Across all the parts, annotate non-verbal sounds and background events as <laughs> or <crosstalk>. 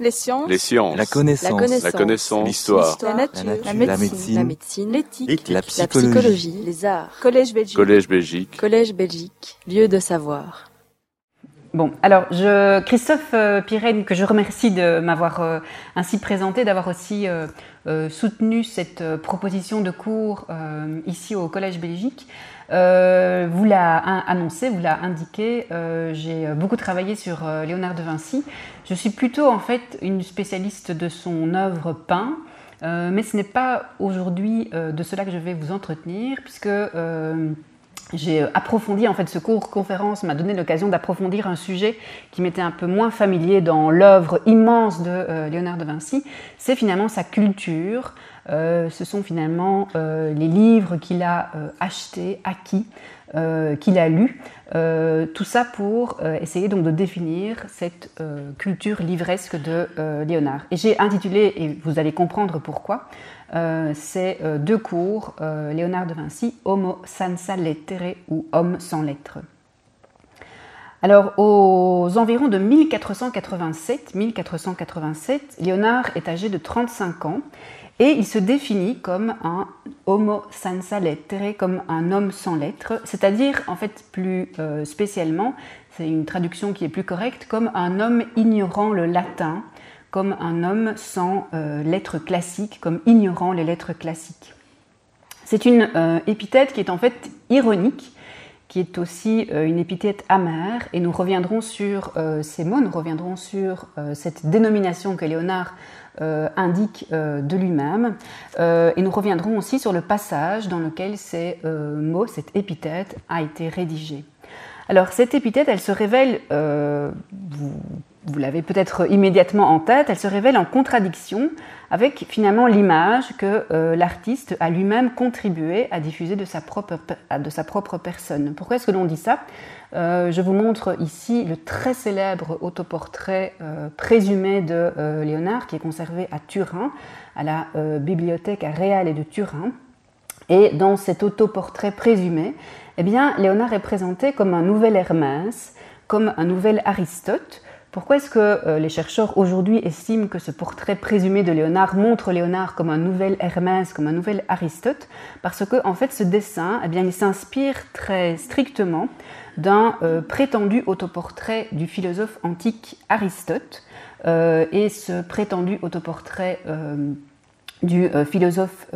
Les sciences. Les sciences. La connaissance. La connaissance. La. L'histoire. La nature. La nature. La médecine. La médecine. La médecine. L'éthique. La La psychologie. Les arts. Collège Belgique. Collège Belgique. Collège Belgique. Lieu de savoir. Bon, alors je, Christophe euh, Pirenne, que je remercie de m'avoir euh, ainsi présenté, d'avoir aussi euh, euh, soutenu cette euh, proposition de cours euh, ici au Collège Belgique, euh, vous l'a annoncé, vous l'a indiqué. euh, J'ai beaucoup travaillé sur euh, Léonard de Vinci. Je suis plutôt en fait une spécialiste de son œuvre peint. mais ce n'est pas aujourd'hui de cela que je vais vous entretenir, puisque j'ai approfondi, en fait, ce cours conférence m'a donné l'occasion d'approfondir un sujet qui m'était un peu moins familier dans l'œuvre immense de Léonard de Vinci. C'est finalement sa culture. Euh, ce sont finalement euh, les livres qu'il a euh, achetés, acquis, qu'il a lus. Tout ça pour essayer donc de définir cette culture livresque de Léonard. Et j'ai intitulé, et vous allez comprendre pourquoi, ces deux cours, Léonard de Vinci, Homo senza lettere ou Homme sans lettres. Alors, aux environs de 1487, 1487, Léonard est âgé de 35 ans et il se définit comme un homo senza lettere, comme un homme sans lettres, c'est-à-dire, en fait, plus euh, spécialement, c'est une traduction qui est plus correcte, comme un homme ignorant le latin, comme un homme sans euh, lettres classiques, comme ignorant les lettres classiques. C'est une euh, épithète qui est en fait ironique, qui est aussi une épithète amère, et nous reviendrons sur ces mots, nous reviendrons sur cette dénomination que Léonard indique euh, de lui-même, euh, et nous reviendrons aussi sur le passage dans lequel ces euh, mots, cette épithète, a été rédigée. Alors cette épithète, elle se révèle, euh, vous, l'avez peut-être immédiatement en tête, elle se révèle en contradiction avec finalement l'image que euh, l'artiste a lui-même contribué à diffuser de sa propre personne. Pourquoi est-ce que l'on dit ça? Euh, Je vous montre ici le très célèbre autoportrait euh, présumé de euh, Léonard qui est conservé à Turin, à la bibliothèque réale de Turin. Et dans cet autoportrait présumé, eh bien, Léonard est présenté comme un nouvel Hermès, comme un nouvel Aristote. Pourquoi est-ce que les chercheurs aujourd'hui estiment que ce portrait présumé de Léonard montre Léonard comme un nouvel Hermès, comme un nouvel Aristote? Parce que, en fait, ce dessin, eh bien, il s'inspire très strictement d'un euh, prétendu autoportrait du philosophe antique Aristote. Euh, et ce prétendu autoportrait euh, du philosophe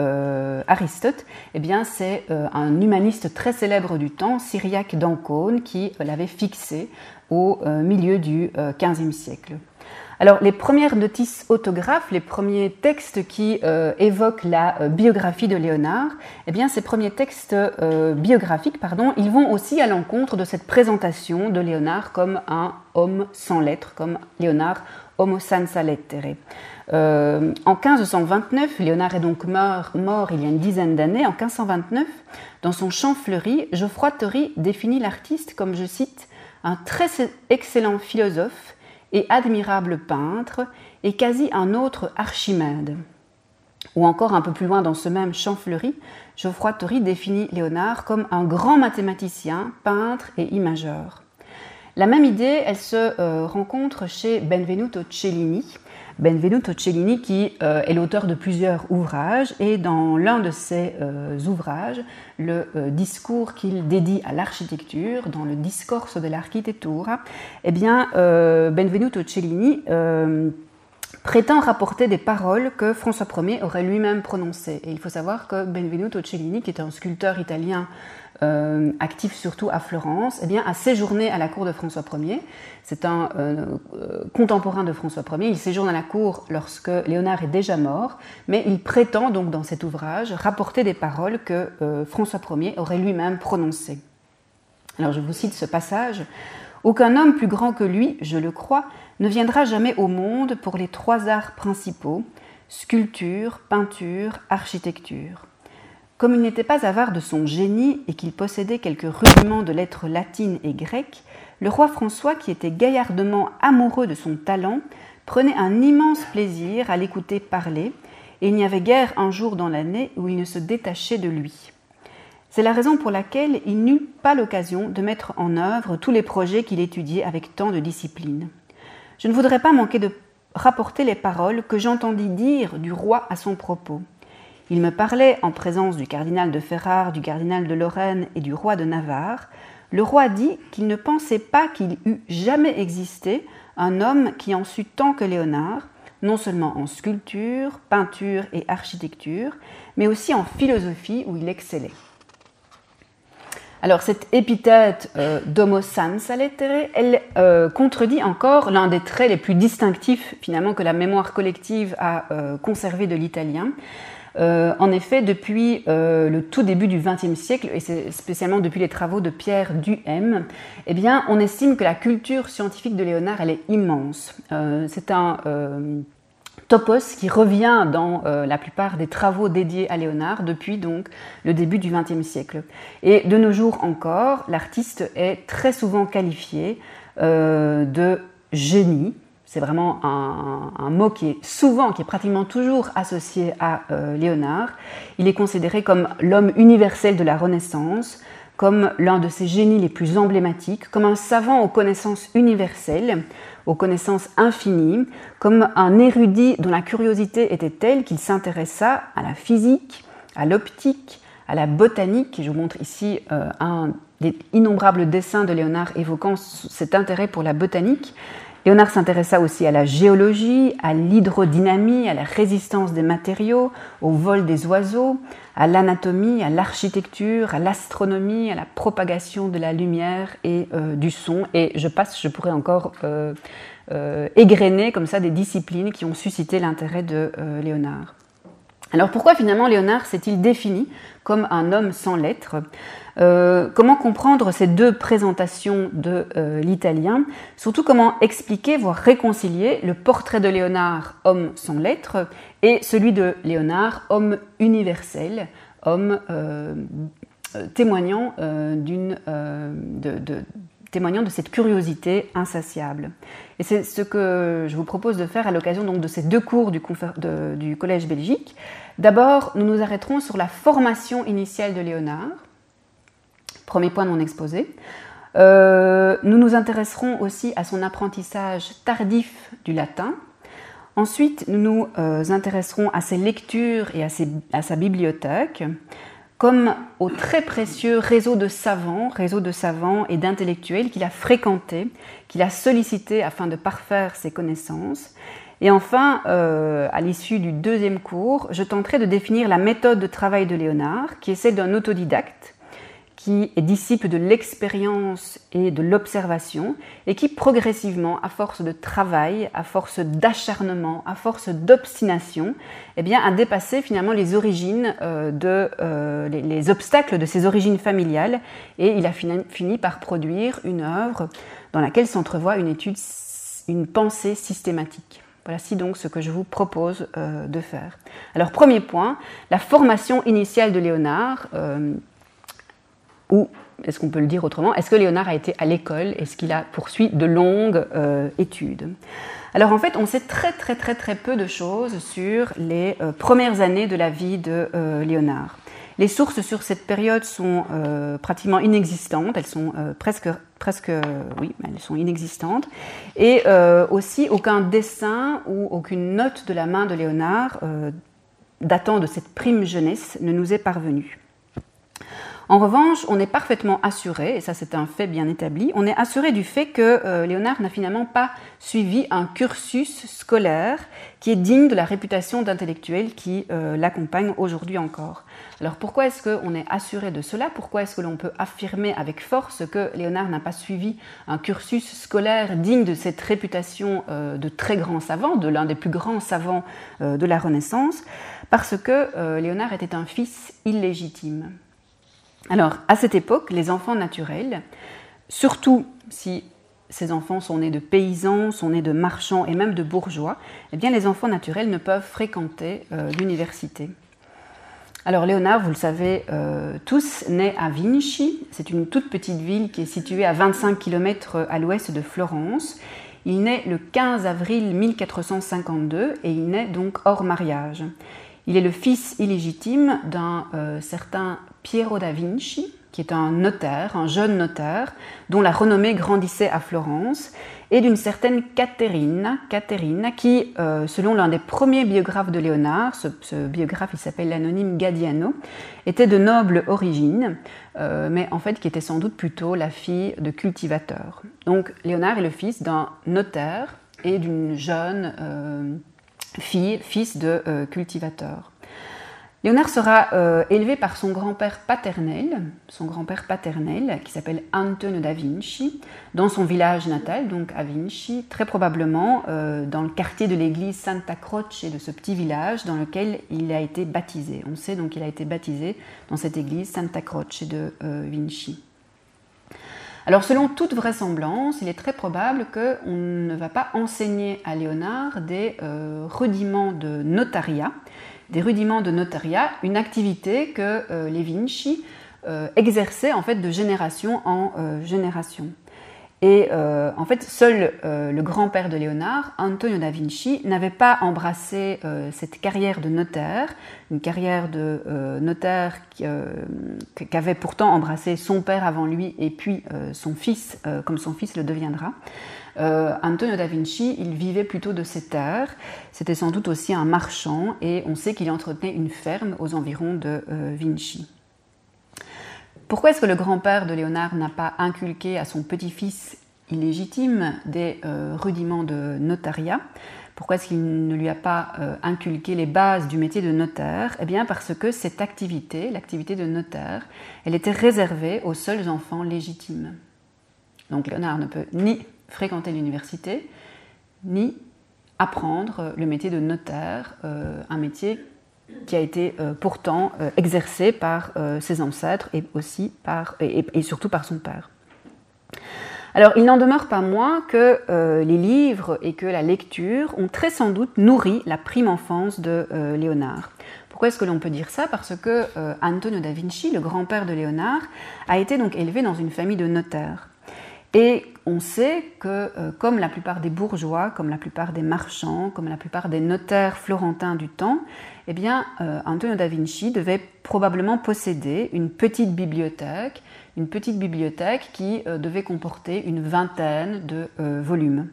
Aristote, eh bien, c'est un humaniste très célèbre du temps, Cyriaque d'Ancône, qui l'avait fixé au milieu du XVe siècle. Alors, les premières notices autographes, les premiers textes qui euh, évoquent la euh, biographie de Léonard, eh bien, ces premiers textes euh, biographiques, pardon, ils vont aussi à l'encontre de cette présentation de Léonard comme un homme sans lettres, comme Léonard homo senza lettere. En 1529, Léonard est donc mort, il y a une dizaine d'années. En 1529, dans son chant fleuri, Geoffroy Tory définit l'artiste comme, je cite, un très excellent philosophe et admirable peintre et quasi un autre Archimède. Ou encore un peu plus loin dans ce même chant fleuri, Geoffroy Tory définit Léonard comme un grand mathématicien, peintre et imageur. La même idée, elle se euh, rencontre chez Benvenuto Cellini. Benvenuto Cellini qui euh, est l'auteur de plusieurs ouvrages et dans l'un de ses euh, ouvrages, le euh, discours qu'il dédie à l'architecture, dans le Discorso dell'architettura, eh bien Benvenuto Cellini prétend rapporter des paroles que François Ier aurait lui-même prononcées. Et il faut savoir que Benvenuto Cellini, qui est un sculpteur italien euh, actif surtout à Florence, eh bien, a séjourné à la cour de François Ier. C'est un euh, euh, contemporain de François Ier. Il séjourne à la cour lorsque Léonard est déjà mort, mais il prétend donc dans cet ouvrage rapporter des paroles que François Ier aurait lui-même prononcées. Alors je vous cite ce passage. Aucun homme plus grand que lui, je le crois, ne viendra jamais au monde pour les trois arts principaux, sculpture, peinture, architecture. Comme il n'était pas avare de son génie et qu'il possédait quelques rudiments de lettres latines et grecques, le roi François, qui était gaillardement amoureux de son talent, prenait un immense plaisir à l'écouter parler, et il n'y avait guère un jour dans l'année où il ne se détachait de lui. C'est la raison pour laquelle il n'eut pas l'occasion de mettre en œuvre tous les projets qu'il étudiait avec tant de discipline. Je ne voudrais pas manquer de rapporter les paroles que j'entendis dire du roi à son propos. Il me parlait en présence du cardinal de Ferrare, du cardinal de Lorraine et du roi de Navarre. Le roi dit qu'il ne pensait pas qu'il eût jamais existé un homme qui en sut tant que Léonard, non seulement en sculpture, peinture et architecture, mais aussi en philosophie où il excellait. Alors cette épithète euh, d'homo sans lettere, elle euh, contredit encore l'un des traits les plus distinctifs finalement que la mémoire collective a euh, conservé de l'italien. En effet, depuis le tout début du XXe siècle, et spécialement depuis les travaux de Pierre Duhem, eh bien, on estime que la culture scientifique de Léonard, elle est immense. C'est un topos qui revient dans euh, la plupart des travaux dédiés à Léonard depuis donc le début du XXe siècle. Et de nos jours encore, l'artiste est très souvent qualifié euh, de génie. C'est vraiment un, mot qui est souvent, qui est pratiquement toujours associé à euh, Léonard. Il est considéré comme l'homme universel de la Renaissance, comme l'un de ses génies les plus emblématiques, comme un savant aux connaissances universelles, aux connaissances infinies, comme un érudit dont la curiosité était telle qu'il s'intéressa à la physique, à l'optique, à la botanique. Je vous montre ici euh, un des innombrables dessins de Léonard évoquant cet intérêt pour la botanique. Léonard s'intéressa aussi à la géologie, à l'hydrodynamie, à la résistance des matériaux, au vol des oiseaux, à l'anatomie, à l'architecture, à l'astronomie, à la propagation de la lumière et euh, du son. Et je passe, je pourrais encore euh, euh, égrener comme ça des disciplines qui ont suscité l'intérêt de Léonard. Alors pourquoi finalement Léonard s'est-il défini comme un homme sans lettres? Euh, Comment comprendre ces deux présentations de euh, l'italien? Surtout comment expliquer, voire réconcilier le portrait de Léonard, homme sans lettres, et celui de Léonard, homme universel, homme euh, témoignant de cette curiosité insatiable. Et c'est ce que je vous propose de faire à l'occasion donc de ces deux cours du, du Collège Belgique. D'abord, nous nous arrêterons sur la formation initiale de Léonard, premier point de mon exposé. Euh, nous nous intéresserons aussi à son apprentissage tardif du latin. Ensuite, nous nous euh, intéresserons à ses lectures et à sa bibliothèque comme au très précieux réseau de savants, réseau de savants et d'intellectuels qu'il a fréquenté, qu'il a sollicité afin de parfaire ses connaissances. Et enfin, euh, à l'issue du deuxième cours, je tenterai de définir la méthode de travail de Léonard, qui est celle d'un autodidacte, qui est disciple de l'expérience et de l'observation, et qui progressivement, à force de travail, à force d'acharnement, à force d'obstination, eh bien, a dépassé finalement les origines euh, de euh, les, obstacles de ses origines familiales, et il a fini, par produire une œuvre dans laquelle s'entrevoit une étude, une pensée systématique. Voici donc ce que je vous propose euh, de faire. Alors, premier point, la formation initiale de Léonard ou est-ce qu'on peut le dire autrement Est-ce que Léonard a été à l'école Est-ce qu'il a poursuivi de longues euh, études? Alors en fait, on sait très très très très peu de choses sur les euh, premières années de la vie de euh, Léonard. Les sources sur cette période sont pratiquement inexistantes, elles sont presque, presque, oui, elles sont inexistantes, et aussi aucun dessin ou aucune note de la main de Léonard datant de cette prime jeunesse ne nous est parvenue. En revanche, on est parfaitement assuré, et ça c'est un fait bien établi, on est assuré du fait que euh, Léonard n'a finalement pas suivi un cursus scolaire qui est digne de la réputation d'intellectuel qui euh, l'accompagne aujourd'hui encore. Alors pourquoi est-ce qu'on est assuré de cela? Pourquoi est-ce que l'on peut affirmer avec force que Léonard n'a pas suivi un cursus scolaire digne de cette réputation euh, de très grand savant, de l'un des plus grands savants de la Renaissance? Parce que Léonard était un fils illégitime. Alors, à cette époque, les enfants naturels, surtout si ces enfants sont nés de paysans, sont nés de marchands et même de bourgeois, eh bien les enfants naturels ne peuvent fréquenter euh, l'université. Alors Léonard, vous le savez euh, tous, naît à Vinci. C'est une toute petite ville qui est située à 25 km à l'ouest de Florence. Il naît le 15 avril 1452 et il naît donc hors mariage. Il est le fils illégitime d'un euh, certain Piero da Vinci, qui est un notaire, un jeune notaire, dont la renommée grandissait à Florence. et d'une certaine Catherine, Catherine qui, euh, selon l'un des premiers biographes de Léonard, ce, biographe il s'appelle l'anonyme Gadiano, était de noble origine, euh, mais en fait qui était sans doute plutôt la fille de cultivateur. Donc Léonard est le fils d'un notaire et d'une jeune fille, fils de cultivateur. Léonard sera euh, élevé par son grand-père paternel, son grand-père paternel, qui s'appelle Antonio da Vinci, dans son village natal, donc à Vinci, très probablement euh, dans le quartier de l'église Santa Croce de ce petit village dans lequel il a été baptisé. On sait donc qu'il a été baptisé dans cette église Santa Croce de euh, Vinci. Alors selon toute vraisemblance, il est très probable qu'on ne va pas enseigner à Léonard des rudiments de notariat, des rudiments de notariat, une activité que euh, euh, exerçaient en fait de génération en euh, génération. Et en fait, seul le grand-père de Léonard, Antonio da Vinci, n'avait pas embrassé cette carrière de notaire, une carrière de notaire qu'avait pourtant embrassé son père avant lui et puis son fils, comme son fils le deviendra. Euh, Antonio da Vinci, il vivait plutôt de ses terres. C'était sans doute aussi un marchand et on sait qu'il entretenait une ferme aux environs de euh, Vinci. Pourquoi est-ce que le grand-père de Léonard n'a pas inculqué à son petit-fils illégitime des euh, rudiments de notariat pourquoi est-ce qu'il ne lui a pas inculqué les bases du métier de notaire? Eh bien parce que cette activité, l'activité de notaire, elle était réservée aux seuls enfants légitimes. Donc Léonard ne peut ni fréquenter l'université, ni apprendre le métier de notaire, euh, un métier qui a été euh, pourtant euh, exercé par ses ancêtres et aussi par, et, surtout par son père. Alors, il n'en demeure pas moins que les livres et que la lecture ont très sans doute nourri la prime enfance de Léonard. Pourquoi est-ce que l'on peut dire ça? Parce que Antonio da Vinci, le grand-père de Léonard, a été donc élevé dans une famille de notaires. Et on sait que, euh, comme la plupart des bourgeois, comme la plupart des marchands, comme la plupart des notaires florentins du temps, eh bien, euh, Antonio da Vinci devait probablement posséder une petite bibliothèque, une petite bibliothèque qui euh, devait comporter une vingtaine de volumes.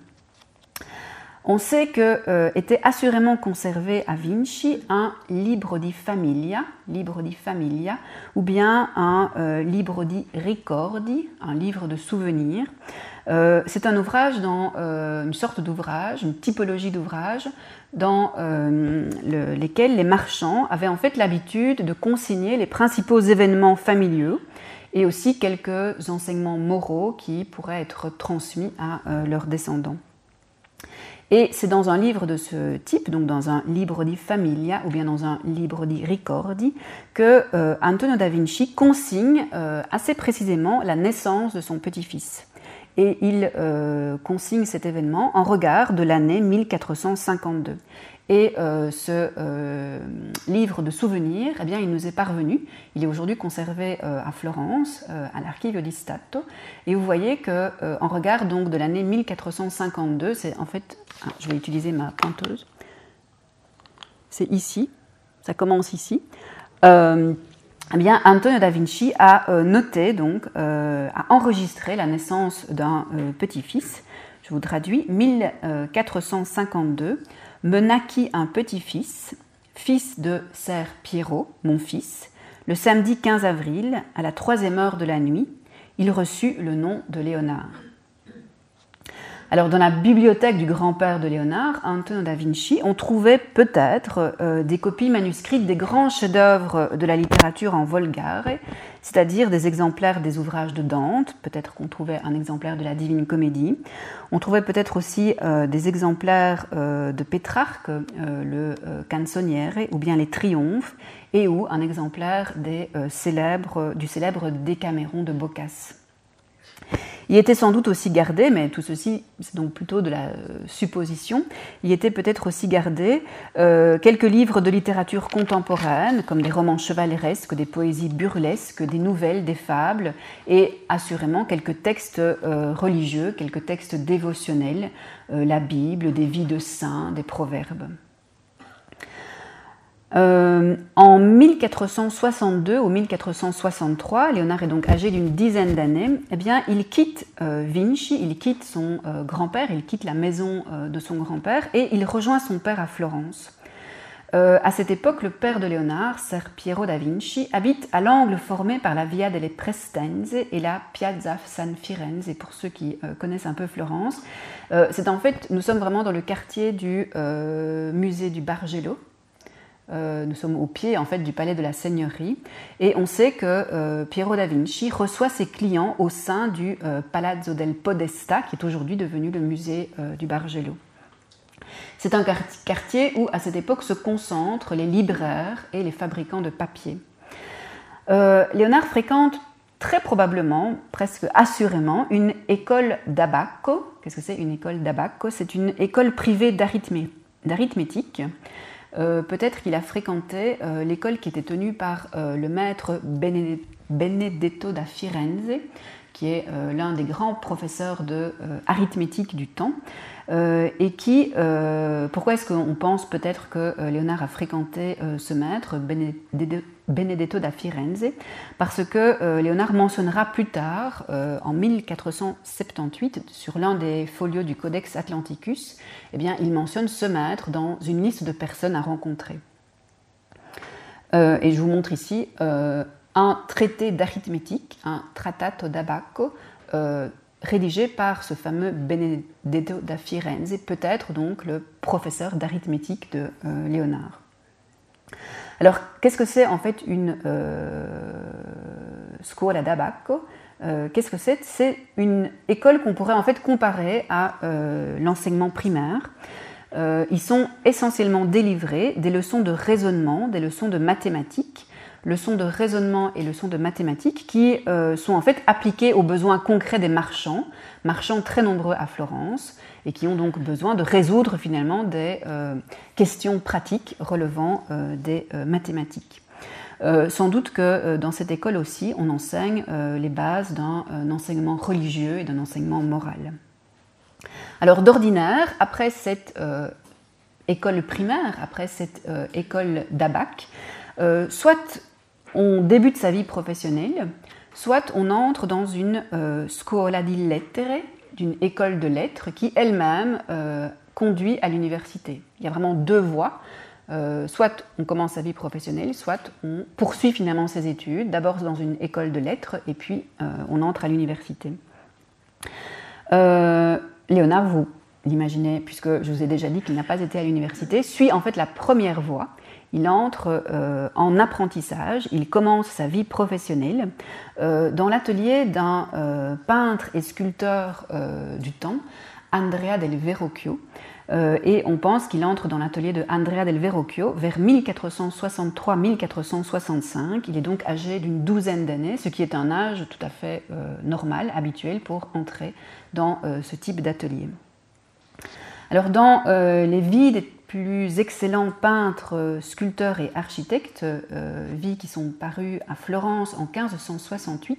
On sait que euh, était assurément conservé à Vinci un libro di famiglia, libro di famiglia, ou bien un euh, libro di ricordi, un livre de souvenirs. Euh, c'est un ouvrage dans une sorte d'ouvrage, une typologie d'ouvrage dans lesquels les marchands avaient en fait l'habitude de consigner les principaux événements familiaux et aussi quelques enseignements moraux qui pourraient être transmis à leurs descendants. Et c'est dans un livre de ce type, donc dans un libro di famiglia ou bien dans un libro di ricordi, que euh, Antonio da Vinci consigne euh, assez précisément la naissance de son petit-fils. Et il euh, consigne cet événement en regard de l'année 1452. Et euh, ce euh, livre de souvenirs, eh bien, il nous est parvenu. Il est aujourd'hui conservé à Florence, à l'Archivio di Stato. Et vous voyez que, en regard donc de l'année 1452, c'est en fait, ah, je vais utiliser ma pointeuse. C'est ici. Ça commence ici. Eh bien, Antonio da Vinci a noté donc, a enregistré la naissance d'un petit-fils. Je vous traduis 1452 me naquit un petit-fils, fils de Ser Piero, mon fils. Le samedi 15 avril, à la troisième heure de la nuit, il reçut le nom de Léonard. Alors, dans la bibliothèque du grand-père de Léonard, Antonio da Vinci, on trouvait peut-être euh, des copies manuscrites des grands chefs-d'œuvre de la littérature en volgare, c'est-à-dire des exemplaires des ouvrages de Dante, peut-être qu'on trouvait un exemplaire de la Divine Comédie. On trouvait peut-être aussi euh, des exemplaires euh, de Pétrarque, le Canzoniere, ou bien les Triomphes, et ou un exemplaire des, célèbres, du célèbre Décaméron de Boccace. Il était sans doute aussi gardé, mais tout ceci c'est donc plutôt de la euh, supposition, il était peut-être aussi gardé euh, quelques livres de littérature contemporaine, comme des romans chevaleresques, des poésies burlesques, des nouvelles, des fables, et assurément quelques textes euh, religieux, quelques textes dévotionnels, la Bible, des vies de saints, des proverbes. En 1462 ou 1463, Léonard est donc âgé d'une dizaine d'années, eh bien, il quitte Vinci, il quitte son grand-père, il quitte la maison de son grand-père et il rejoint son père à Florence. Euh, à cette époque, le père de Léonard, Ser Piero da Vinci, habite à l'angle formé par la Via delle Prestenze et la Piazza San Firenze. Et pour ceux qui euh, connaissent un peu Florence, euh, c'est en fait, nous sommes vraiment dans le quartier du musée du Bargello. Nous sommes au pied en fait du palais de la Seigneurie et on sait que Piero da Vinci reçoit ses clients au sein du Palazzo del Podesta, qui est aujourd'hui devenu le musée du Bargello. C'est un quartier où, à cette époque, se concentrent les libraires et les fabricants de papier. Euh, Léonard fréquente très probablement, presque assurément, une école d'Abaco. Qu'est-ce que c'est une école d'Abaco? C'est une école privée d'arithmétique. Euh, peut-être qu'il a fréquenté euh, l'école qui était tenue par le maître Benedetto da Firenze, qui est l'un des grands professeurs de arithmétique du temps. Euh, et qui, euh, pourquoi est-ce qu'on pense peut-être que euh, Léonard a fréquenté ce maître, Benedetto da Firenze Parce que Léonard mentionnera plus tard, en 1478, sur l'un des folios du Codex Atlanticus, eh bien, il mentionne ce maître dans une liste de personnes à rencontrer. et je vous montre ici un traité d'arithmétique, un Trattato d'Abaco, rédigé par ce fameux Benedetto da Firenze, peut-être donc le professeur d'arithmétique de euh, Léonard. Alors, qu'est-ce que c'est en fait une euh, scuola d'Abaco euh, Qu'est-ce que c'est? C'est une école qu'on pourrait en fait comparer à euh, l'enseignement primaire. ils sont essentiellement délivrés des leçons de raisonnement, des leçons de mathématiques, leçons de raisonnement et leçons de mathématiques qui euh, sont en fait appliquées aux besoins concrets des marchands, marchands très nombreux à Florence, et qui ont donc besoin de résoudre finalement des euh, questions pratiques relevant euh, des mathématiques. sans doute que dans cette école aussi, on enseigne les bases d'un enseignement religieux et d'un enseignement moral. Alors d'ordinaire, après cette école primaire, après cette école d'Abac, soit on débute sa vie professionnelle, soit on entre dans une euh, scuola di lettere, d'une école de lettres qui elle-même euh, conduit à l'université. Il y a vraiment deux voies. Euh, soit on commence sa vie professionnelle, soit on poursuit finalement ses études, d'abord dans une école de lettres et puis on entre à l'université. Léonard, vous l'imaginez, puisque je vous ai déjà dit qu'il n'a pas été à l'université, suit en fait la première voie il entre euh, en apprentissage, il commence sa vie professionnelle euh, dans l'atelier d'un euh, peintre et sculpteur du temps, Andrea del Verrocchio. et on pense qu'il entre dans l'atelier de Andrea del Verrocchio vers 1463-1465. Il est donc âgé d'une douzaine d'années, ce qui est un âge tout à fait normal, habituel pour entrer dans ce type d'atelier. Alors dans les vies des plus excellents peintres, sculpteurs et architectes, euh, qui sont parus à Florence en 1568,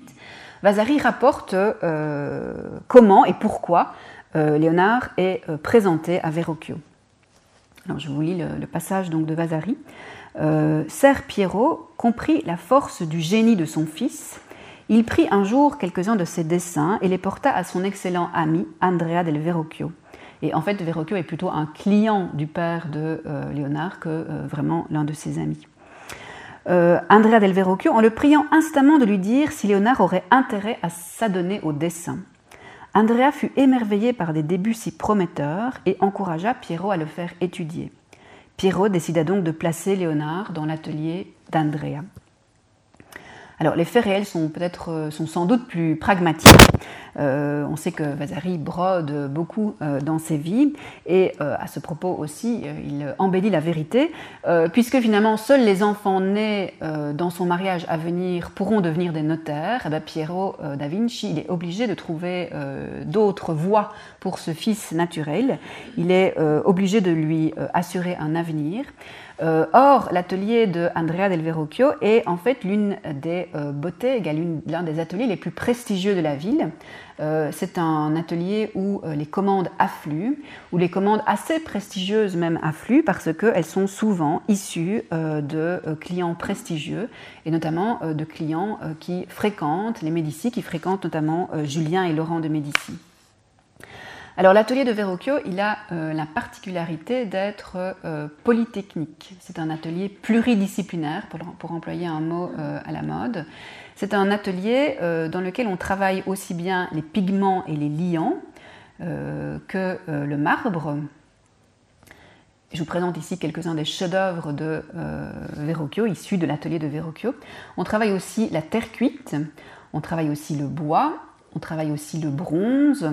Vasari rapporte euh, comment et pourquoi euh, Léonard est présenté à Verrocchio. Je vous lis le, passage donc de Vasari. Ser Piero comprit la force du génie de son fils. Il prit un jour quelques-uns de ses dessins et les porta à son excellent ami Andrea del Verrocchio. Et en fait, Verrocchio est plutôt un client du père de euh, Léonard que euh, vraiment l'un de ses amis. Euh, Andrea del Verrocchio, en le priant instamment de lui dire si Léonard aurait intérêt à s'adonner au dessin. Andrea fut émerveillé par des débuts si prometteurs et encouragea Piero à le faire étudier. Piero décida donc de placer Léonard dans l'atelier d'Andrea. Alors les faits réels sont peut-être sont sans doute plus pragmatiques. Euh, on sait que Vasari brode beaucoup euh, dans ses vies et euh, à ce propos aussi, il embellit la vérité, puisque finalement seuls les enfants nés dans son mariage à venir pourront devenir des notaires. Eh bien, Piero da Vinci, il est obligé de trouver d'autres voies pour ce fils naturel. Il est obligé de lui assurer un avenir. Or, l'atelier de Andrea del Verrocchio est en fait l'une des bottega, l'un des ateliers les plus prestigieux de la ville, c'est un atelier où les commandes affluent, où les commandes assez prestigieuses même affluent parce qu'elles sont souvent issues de clients prestigieux et notamment de clients qui fréquentent les Médicis, qui fréquentent notamment Julien et Laurent de Médicis. Alors l'atelier de Verrocchio, il a euh, la particularité d'être euh, polytechnique. C'est un atelier pluridisciplinaire, pour, employer un mot euh, à la mode. C'est un atelier dans lequel on travaille aussi bien les pigments et les liants que le marbre. Je vous présente ici quelques-uns des chefs-d'œuvre de Verrocchio, issus de l'atelier de Verrocchio. On travaille aussi la terre cuite, on travaille aussi le bois, on travaille aussi le bronze,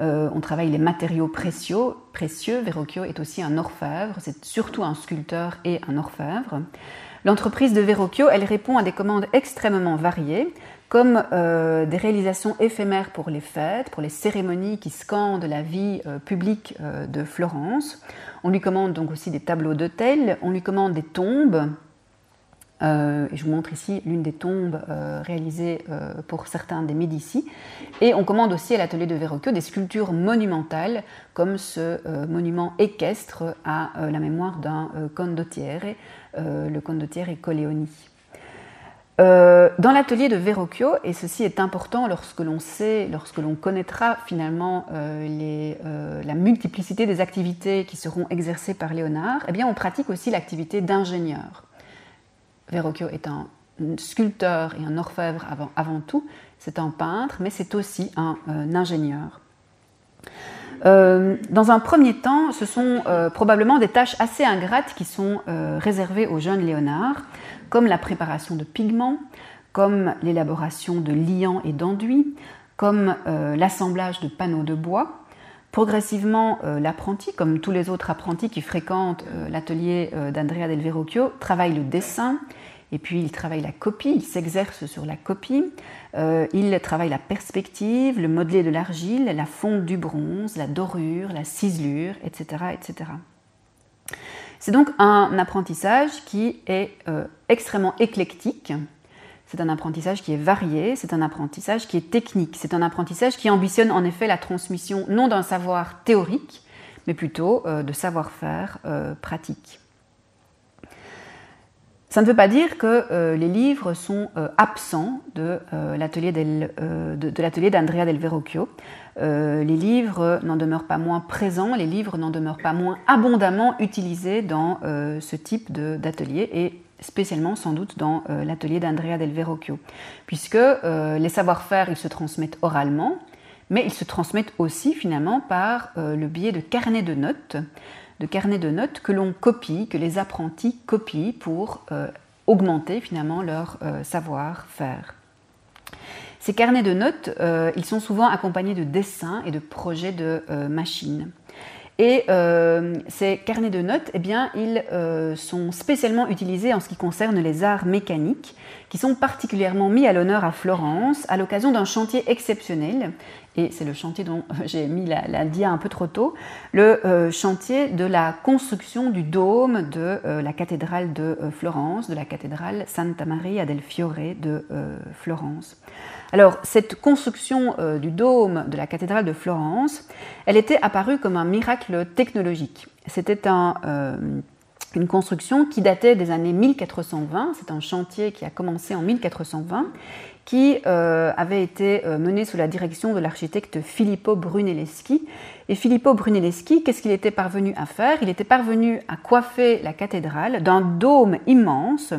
euh, on travaille les matériaux précieux. précieux. Verrocchio est aussi un orfèvre, c'est surtout un sculpteur et un orfèvre. L'entreprise de Verrocchio, elle répond à des commandes extrêmement variées, comme euh, des réalisations éphémères pour les fêtes, pour les cérémonies qui scandent la vie euh, publique de Florence. On lui commande donc aussi des tableaux d'autel, on lui commande des tombes, euh, je vous montre ici l'une des tombes euh, réalisées euh, pour certains des Médicis. Et on commande aussi à l'atelier de Verrocchio des sculptures monumentales, comme ce monument équestre à la mémoire d'un condottiere, le condottiere Coleoni. dans l'atelier de Verrocchio, et ceci est important lorsque l'on sait, lorsque l'on connaîtra finalement la multiplicité des activités qui seront exercées par Léonard, eh bien on pratique aussi l'activité d'ingénieur. Verrocchio est un sculpteur et un orfèvre avant, tout, c'est un peintre, mais c'est aussi un, euh, ingénieur. Euh, dans un premier temps, ce sont euh, probablement des tâches assez ingrates qui sont réservées au jeune Léonard, comme la préparation de pigments, comme l'élaboration de liants et d'enduits, comme l'assemblage de panneaux de bois. Progressivement, l'apprenti, comme tous les autres apprentis qui fréquentent l'atelier d'Andrea del Verrocchio, travaille le dessin, et puis il travaille la copie, il s'exerce sur la copie, euh, il travaille la perspective, le modelé de l'argile, la fonte du bronze, la dorure, la ciselure, etc. etc. C'est donc un apprentissage qui est euh, extrêmement éclectique, c'est un apprentissage qui est varié, c'est un apprentissage qui est technique, c'est un apprentissage qui ambitionne en effet la transmission non d'un savoir théorique, mais plutôt euh, de savoir-faire pratique. Ça ne veut pas dire que euh, les livres sont euh, absents de, euh, l'atelier d'Andrea del Verrocchio. les livres n'en demeurent pas moins présents, les livres n'en demeurent pas moins abondamment utilisés dans ce type d'atelier et spécialement sans doute dans l'atelier d'Andrea del Verrocchio, puisque les savoir-faire, ils se transmettent oralement, mais ils se transmettent aussi finalement par le biais de carnets de notes de carnets de notes que l'on copie, que les apprentis copient pour euh, augmenter finalement leur euh, savoir-faire. Ces carnets de notes, euh, ils sont souvent accompagnés de dessins et de projets de machines. Et ces carnets de notes, eh bien, ils sont spécialement utilisés en ce qui concerne les arts mécaniques, qui sont particulièrement mis à l'honneur à Florence à l'occasion d'un chantier exceptionnel et c'est le chantier dont <laughs> j'ai mis la, dia un peu trop tôt, le euh, chantier de la construction du dôme de euh, la cathédrale de euh, Florence, de la cathédrale Santa Maria del Fiore de Florence. Alors, cette construction du dôme de la cathédrale de Florence, elle était apparue comme un miracle technologique. C'était une construction qui datait des années 1420, c'est un chantier qui a commencé en 1420 qui euh, avait été euh, mené sous la direction de l'architecte Filippo Brunelleschi. Et Filippo Brunelleschi, qu'est-ce qu'il était parvenu à faire? Il était parvenu à coiffer la cathédrale d'un dôme immense,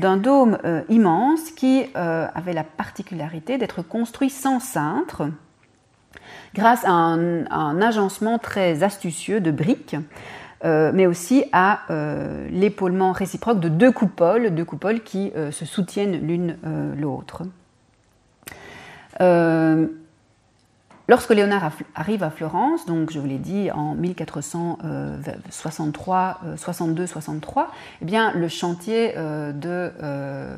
d'un dôme euh, immense qui avait la particularité d'être construit sans cintre, grâce à un, agencement très astucieux de briques. mais aussi à l'épaulement réciproque de deux coupoles, deux coupoles qui se soutiennent l'une l'autre. Euh, lorsque Léonard arrive à Florence, donc je vous l'ai dit en 1463, 62, 63, eh bien le chantier euh, euh,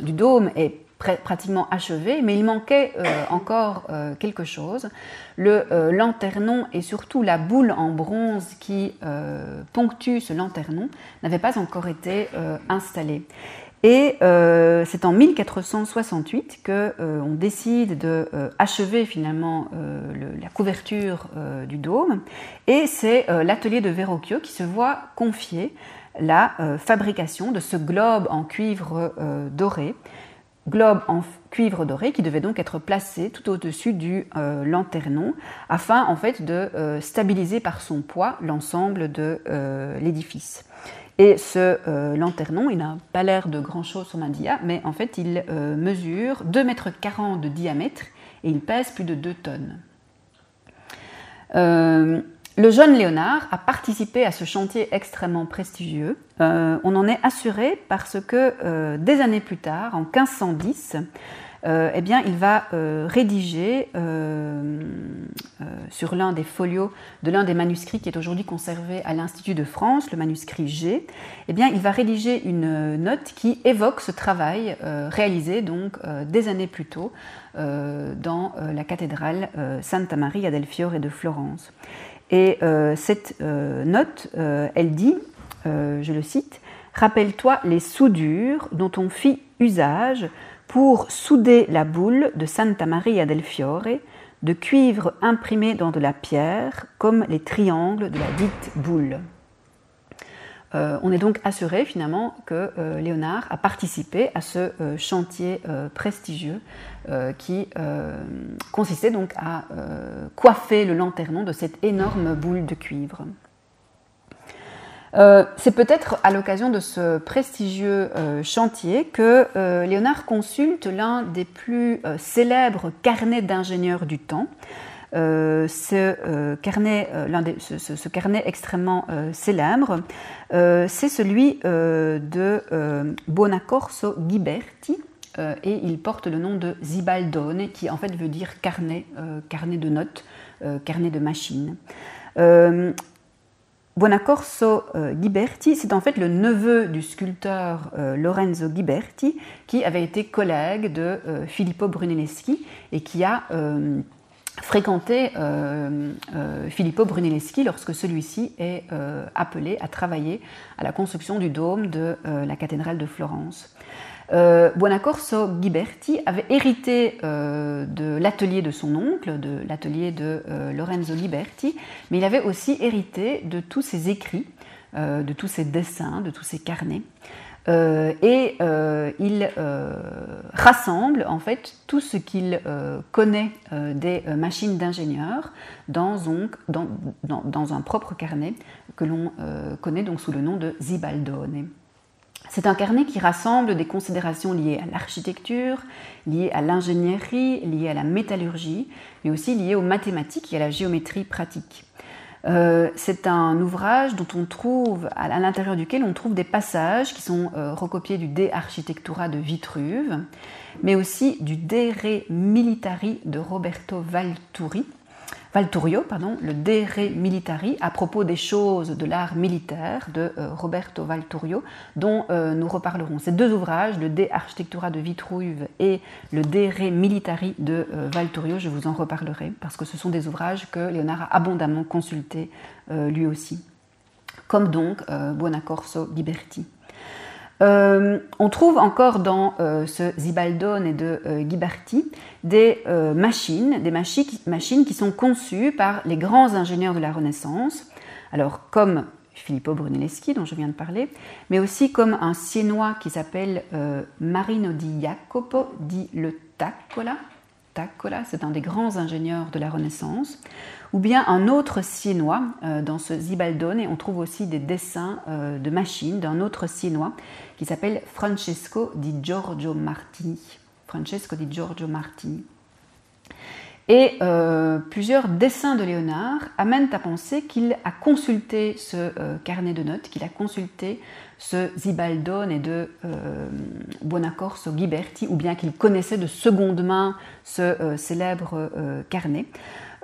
du dôme est pratiquement achevé, mais il manquait encore quelque chose. Le lanternon et surtout la boule en bronze qui ponctue ce lanternon n'avaient pas encore été installés. Et c'est en 1468 qu'on on décide de achever finalement la couverture du dôme. Et c'est l'atelier de Verrocchio qui se voit confier la fabrication de ce globe en cuivre doré globe en cuivre doré qui devait donc être placé tout au-dessus du euh, lanternon afin en fait de euh, stabiliser par son poids l'ensemble de euh, l'édifice. Et ce lanternon, il n'a pas l'air de grand-chose sur ma dia, mais en fait il mesure 2,40 mètres de diamètre et il pèse plus de 2 tonnes. Le jeune Léonard a participé à ce chantier extrêmement prestigieux. Euh, on en est assuré parce que euh, des années plus tard, en 1510, euh, eh bien, il va rédiger sur l'un des folios de l'un des manuscrits qui est aujourd'hui conservé à l'Institut de France, le manuscrit G. Eh bien, il va rédiger une note qui évoque ce travail réalisé donc des années plus tôt dans la cathédrale Santa Maria del Fiore de Florence. Et euh, cette euh, note, euh, elle dit, je le cite, Rappelle-toi les soudures dont on fit usage pour souder la boule de Santa Maria del Fiore, de cuivre imprimé dans de la pierre, comme les triangles de la dite boule. Euh, on est donc assuré finalement que euh, Léonard a participé à ce euh, chantier prestigieux qui consistait donc à coiffer le lanternon de cette énorme boule de cuivre. C'est peut-être à l'occasion de ce prestigieux chantier que Léonard consulte l'un des plus célèbres carnets d'ingénieurs du temps, euh, ce, carnet, euh, ce, carnet extrêmement euh, célèbre, c'est celui de Bonacorso Ghiberti, et il porte le nom de Zibaldone, qui en fait veut dire carnet, carnet de notes, carnet de machines. Bonacorso Ghiberti, c'est en fait le neveu du sculpteur Lorenzo Ghiberti, qui avait été collègue de Filippo Brunelleschi et qui a fréquenté euh, euh, Filippo Brunelleschi lorsque celui-ci est euh, appelé à travailler à la construction du dôme de la cathédrale de Florence. Buonacorso Ghiberti avait hérité de l'atelier de son oncle, de l'atelier de Lorenzo Ghiberti, mais il avait aussi hérité de tous ses écrits, de tous ses dessins, de tous ses carnets. Euh, et euh, il euh, rassemble en fait tout ce qu'il connaît des machines d'ingénieurs dans, dans, dans, un propre carnet que l'on connaît donc sous le nom de Zibaldone. C'est un carnet qui rassemble des considérations liées à l'architecture, liées à l'ingénierie, liées à la métallurgie, mais aussi liées aux mathématiques et à la géométrie pratique. Euh, c'est un ouvrage dont on trouve, à l'intérieur duquel on trouve des passages qui sont euh, recopiés du De Architectura de Vitruve, mais aussi du De Re Militari de Roberto Valturi, Valturio, pardon, le De Re Militari, à propos des choses de l'art militaire de euh, Roberto Valturio, dont euh, nous reparlerons. Ces deux ouvrages, le De Architectura de Vitruve et le De Re Militari de euh, Valturio, je vous en reparlerai, parce que ce sont des ouvrages que Léonard a abondamment consultés lui aussi, comme donc Buonacorso Liberti. Euh, on trouve encore dans euh, ce Zibaldone et de euh, Ghiberti des machines, des machines qui sont conçues par les grands ingénieurs de la Renaissance, alors comme Filippo Brunelleschi dont je viens de parler, mais aussi comme un Siennois qui s'appelle Marino di Jacopo di Le Taccola, Taccola, c'est un des grands ingénieurs de la Renaissance, ou bien un autre siennois euh, dans ce Zibaldone, et on trouve aussi des dessins euh, de machines d'un autre siennois qui s'appelle Francesco di Giorgio Martini. Francesco di Giorgio Martini. Et euh, plusieurs dessins de Léonard amènent à penser qu'il a consulté ce carnet de notes, qu'il a consulté ce Zibaldone et de Buonacorso Ghiberti, ou bien qu'il connaissait de seconde main ce célèbre carnet.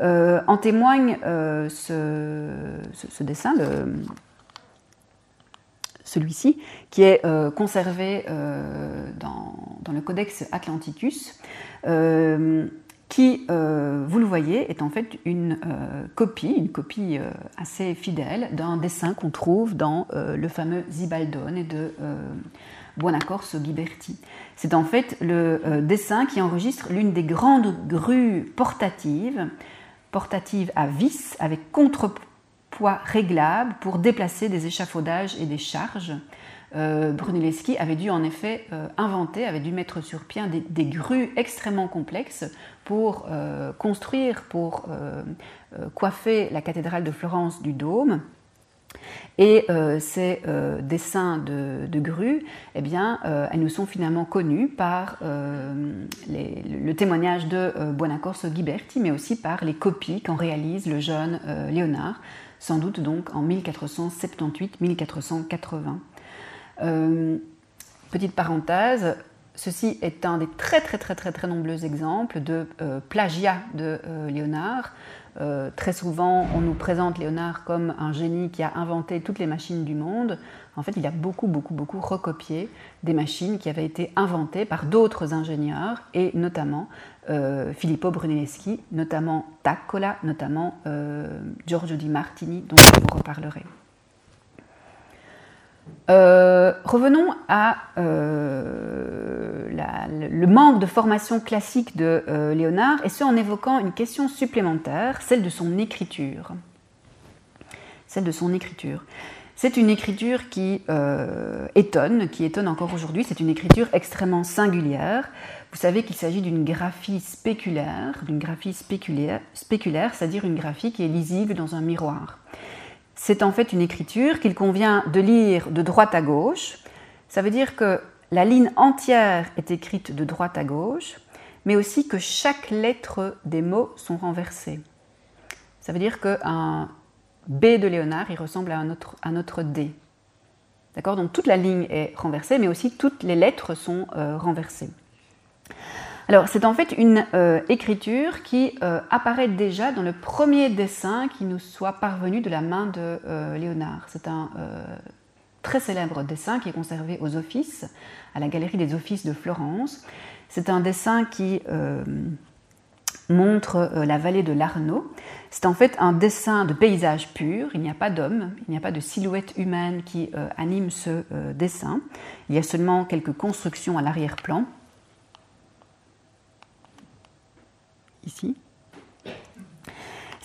Euh, en témoigne euh, ce, dessin, celui-ci, qui est euh, conservé dans, le Codex Atlanticus, qui, vous le voyez, est en fait une copie, une copie assez fidèle d'un dessin qu'on trouve dans le fameux Zibaldone de Buonaccorso Ghiberti. C'est en fait le dessin qui enregistre l'une des grandes grues portatives, portatives à vis avec contrepoids réglable pour déplacer des échafaudages et des charges. Brunelleschi avait dû en effet inventer, avait dû mettre sur pied des, des grues extrêmement complexes pour construire, pour coiffer la cathédrale de Florence du dôme. Et euh, ces euh, dessins de, de eh bien, euh, elles nous sont finalement connues par le témoignage de Buonaccorso Ghiberti, mais aussi par les copies qu'en réalise le jeune Léonard, sans doute donc en 1478-1480. petite parenthèse, ceci est un des très très très très très nombreux exemples de plagiat de Léonard. Euh, très souvent, on nous présente Léonard comme un génie qui a inventé toutes les machines du monde. En fait, il a beaucoup, beaucoup, beaucoup recopié des machines qui avaient été inventées par d'autres ingénieurs, et notamment euh, Filippo Brunelleschi, notamment Taccola, notamment euh, Giorgio Di Martini, dont je vous reparlerai. Euh, revenons à euh, le manque de formation classique de euh, Léonard, et ce en évoquant une question supplémentaire, celle de son écriture. Celle de son écriture. C'est une écriture qui étonne, qui étonne encore aujourd'hui. C'est une écriture extrêmement singulière. Vous savez qu'il s'agit d'une graphie spéculaire, d'une graphie spéculaire, spéculaire c'est-à-dire une graphie qui est lisible dans un miroir c'est en fait une écriture qu'il convient de lire de droite à gauche. Ça veut dire que la ligne entière est écrite de droite à gauche, mais aussi que chaque lettre des mots sont renversées. Ça veut dire qu'un B de Léonard, il ressemble à un autre, un autre D. D'accord? Donc toute la ligne est renversée, mais aussi toutes les lettres sont euh, renversées. Alors, c'est en fait une euh, écriture qui euh, apparaît déjà dans le premier dessin qui nous soit parvenu de la main de euh, Léonard. C'est un très célèbre dessin qui est conservé aux offices, à la Galerie des Offices de Florence. C'est un dessin qui montre la vallée de l'Arno. C'est en fait un dessin de paysage pur, il n'y a pas d'homme, il n'y a pas de silhouette humaine qui anime ce dessin. Il y a seulement quelques constructions à l'arrière-plan.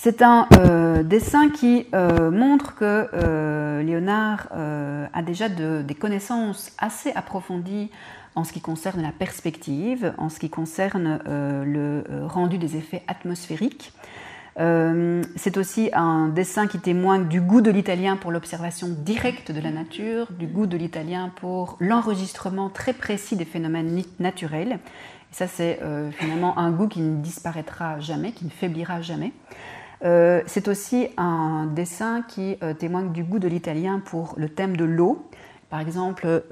C'est un euh, dessin qui euh, montre que euh, Léonard a déjà des connaissances assez approfondies en ce qui concerne la perspective, en ce qui concerne le rendu des effets atmosphériques. c'est aussi un dessin qui témoigne du goût de l'italien pour l'observation directe de la nature, du goût de l'italien pour l'enregistrement très précis des phénomènes naturels ça, c'est euh, finalement un goût qui ne disparaîtra jamais, qui ne faiblira jamais. Euh, c'est aussi un dessin qui euh, témoigne du goût de l'italien pour le thème de l'eau. Par exemple,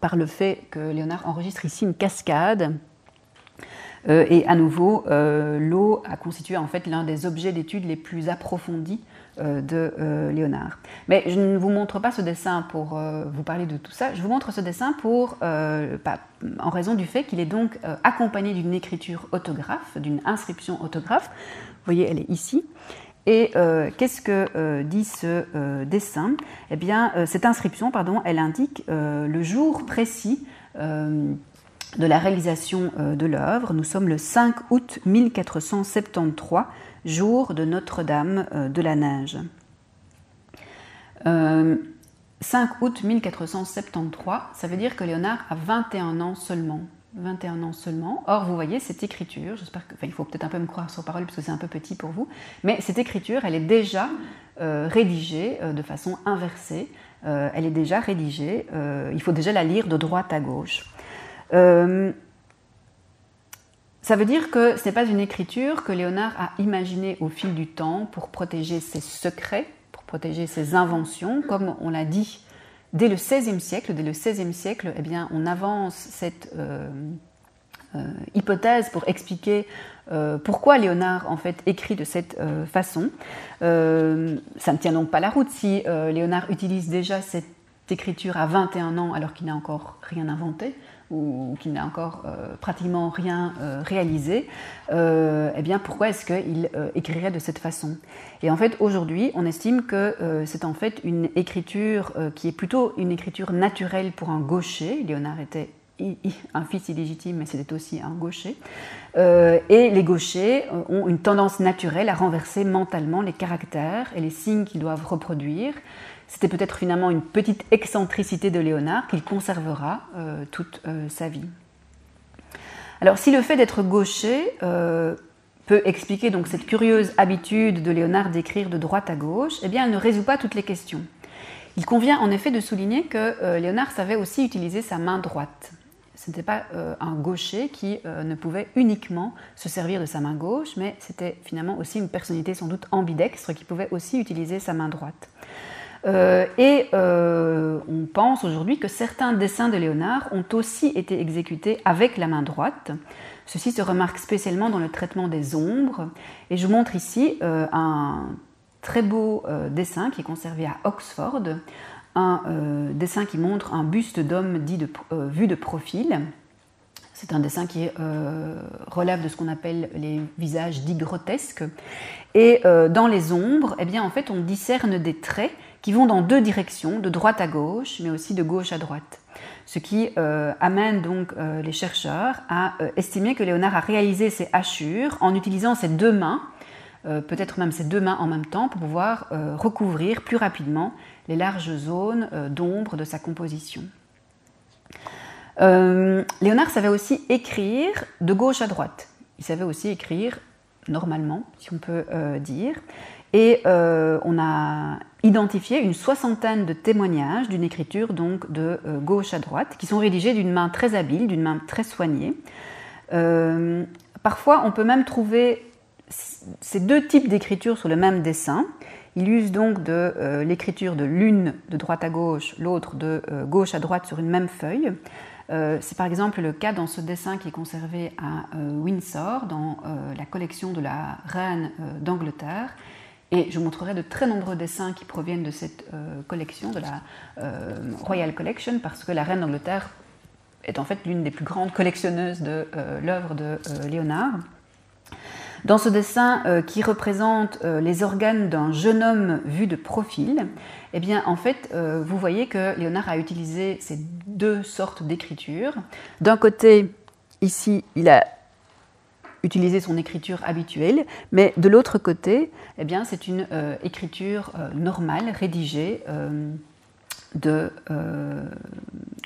par le fait que Léonard enregistre ici une cascade. et à nouveau, l'eau a constitué en fait l'un des objets d'étude les plus approfondis de euh, Léonard. Mais je ne vous montre pas ce dessin pour euh, vous parler de tout ça, je vous montre ce dessin pour, en raison du fait qu'il est donc accompagné d'une écriture autographe, d'une inscription autographe. Vous voyez, elle est ici. Et qu'est-ce que dit ce dessin? Eh bien, cette inscription, pardon, elle indique le jour précis de la réalisation de l'œuvre. Nous sommes le 5 août 1473 jour de Notre-Dame euh, de la Neige. 5 euh, août 1473, ça veut dire que Léonard a 21 ans seulement. 21 ans seulement. Or, vous voyez, cette écriture, j'espère que, il faut peut-être un peu me croire sur parole parce que c'est un peu petit pour vous, mais cette écriture, elle est déjà euh, rédigée de façon inversée. elle est déjà rédigée. il faut déjà la lire de droite à gauche. Ça veut dire que ce n'est pas une écriture que Léonard a imaginée au fil du temps pour protéger ses secrets, pour protéger ses inventions, comme on l'a dit dès le XVIe siècle. Dès le XVIe siècle, eh bien, on avance cette euh, euh, hypothèse pour expliquer euh, pourquoi Léonard en fait écrit de cette façon. ça ne tient donc pas la route si Léonard utilise déjà cette écriture à 21 ans alors qu'il n'a encore rien inventé ou qu'il n'a encore euh, pratiquement rien euh, réalisé, euh, eh bien pourquoi est-ce qu'il écrirait de cette façon? Et en fait, aujourd'hui, on estime que c'est en fait une écriture qui est plutôt une écriture naturelle pour un gaucher. Léonard était un fils illégitime, mais c'était aussi un gaucher. et les gauchers ont une tendance naturelle à renverser mentalement les caractères et les signes qu'ils doivent reproduire c'était peut-être finalement une petite excentricité de Léonard qu'il conservera euh, toute euh, sa vie. Alors si le fait d'être gaucher euh, peut expliquer donc cette curieuse habitude de Léonard d'écrire de droite à gauche, eh bien elle ne résout pas toutes les questions. Il convient en effet de souligner que Léonard savait aussi utiliser sa main droite. Ce n'était pas un gaucher qui ne pouvait uniquement se servir de sa main gauche, mais c'était finalement aussi une personnalité sans doute ambidextre qui pouvait aussi utiliser sa main droite. Euh, et euh, on pense aujourd'hui que certains dessins de Léonard ont aussi été exécutés avec la main droite. Ceci se remarque spécialement dans le traitement des ombres. Et je vous montre ici euh, un très beau dessin qui est conservé à Oxford, un dessin qui montre un buste d'homme dit vu de profil. C'est un dessin qui relève de ce qu'on appelle les visages dits grotesques. Et dans les ombres, eh bien, en fait, on discerne des traits qui vont dans deux directions, de droite à gauche, mais aussi de gauche à droite. Ce qui euh, amène donc euh, les chercheurs à euh, estimer que Léonard a réalisé ces hachures en utilisant ses deux mains, peut-être même ses deux mains en même temps, pour pouvoir recouvrir plus rapidement les larges zones d'ombre de sa composition. Léonard savait aussi écrire de gauche à droite. Il savait aussi écrire normalement, si on peut dire. Et euh, on a identifié une soixantaine de témoignages d'une écriture donc de euh, gauche à droite, qui sont rédigés d'une main très habile, d'une main très soignée. Euh, parfois, on peut même trouver ces deux types d'écriture sur le même dessin. Il use donc de l'écriture de l'une de droite à gauche, l'autre de gauche à droite sur une même feuille. C'est par exemple le cas dans ce dessin qui est conservé à Windsor, dans la collection de la reine d'Angleterre, et je montrerai de très nombreux dessins qui proviennent de cette euh, collection, de la euh, Royal Collection, parce que la reine d'Angleterre est en fait l'une des plus grandes collectionneuses de euh, l'œuvre de Léonard. Dans ce dessin qui représente les organes d'un jeune homme vu de profil, eh bien, en fait, vous voyez que Léonard a utilisé ces deux sortes d'écriture. D'un côté, ici, il a utiliser son écriture habituelle, mais de l'autre côté, eh c'est une euh, écriture euh, normale, rédigée euh, de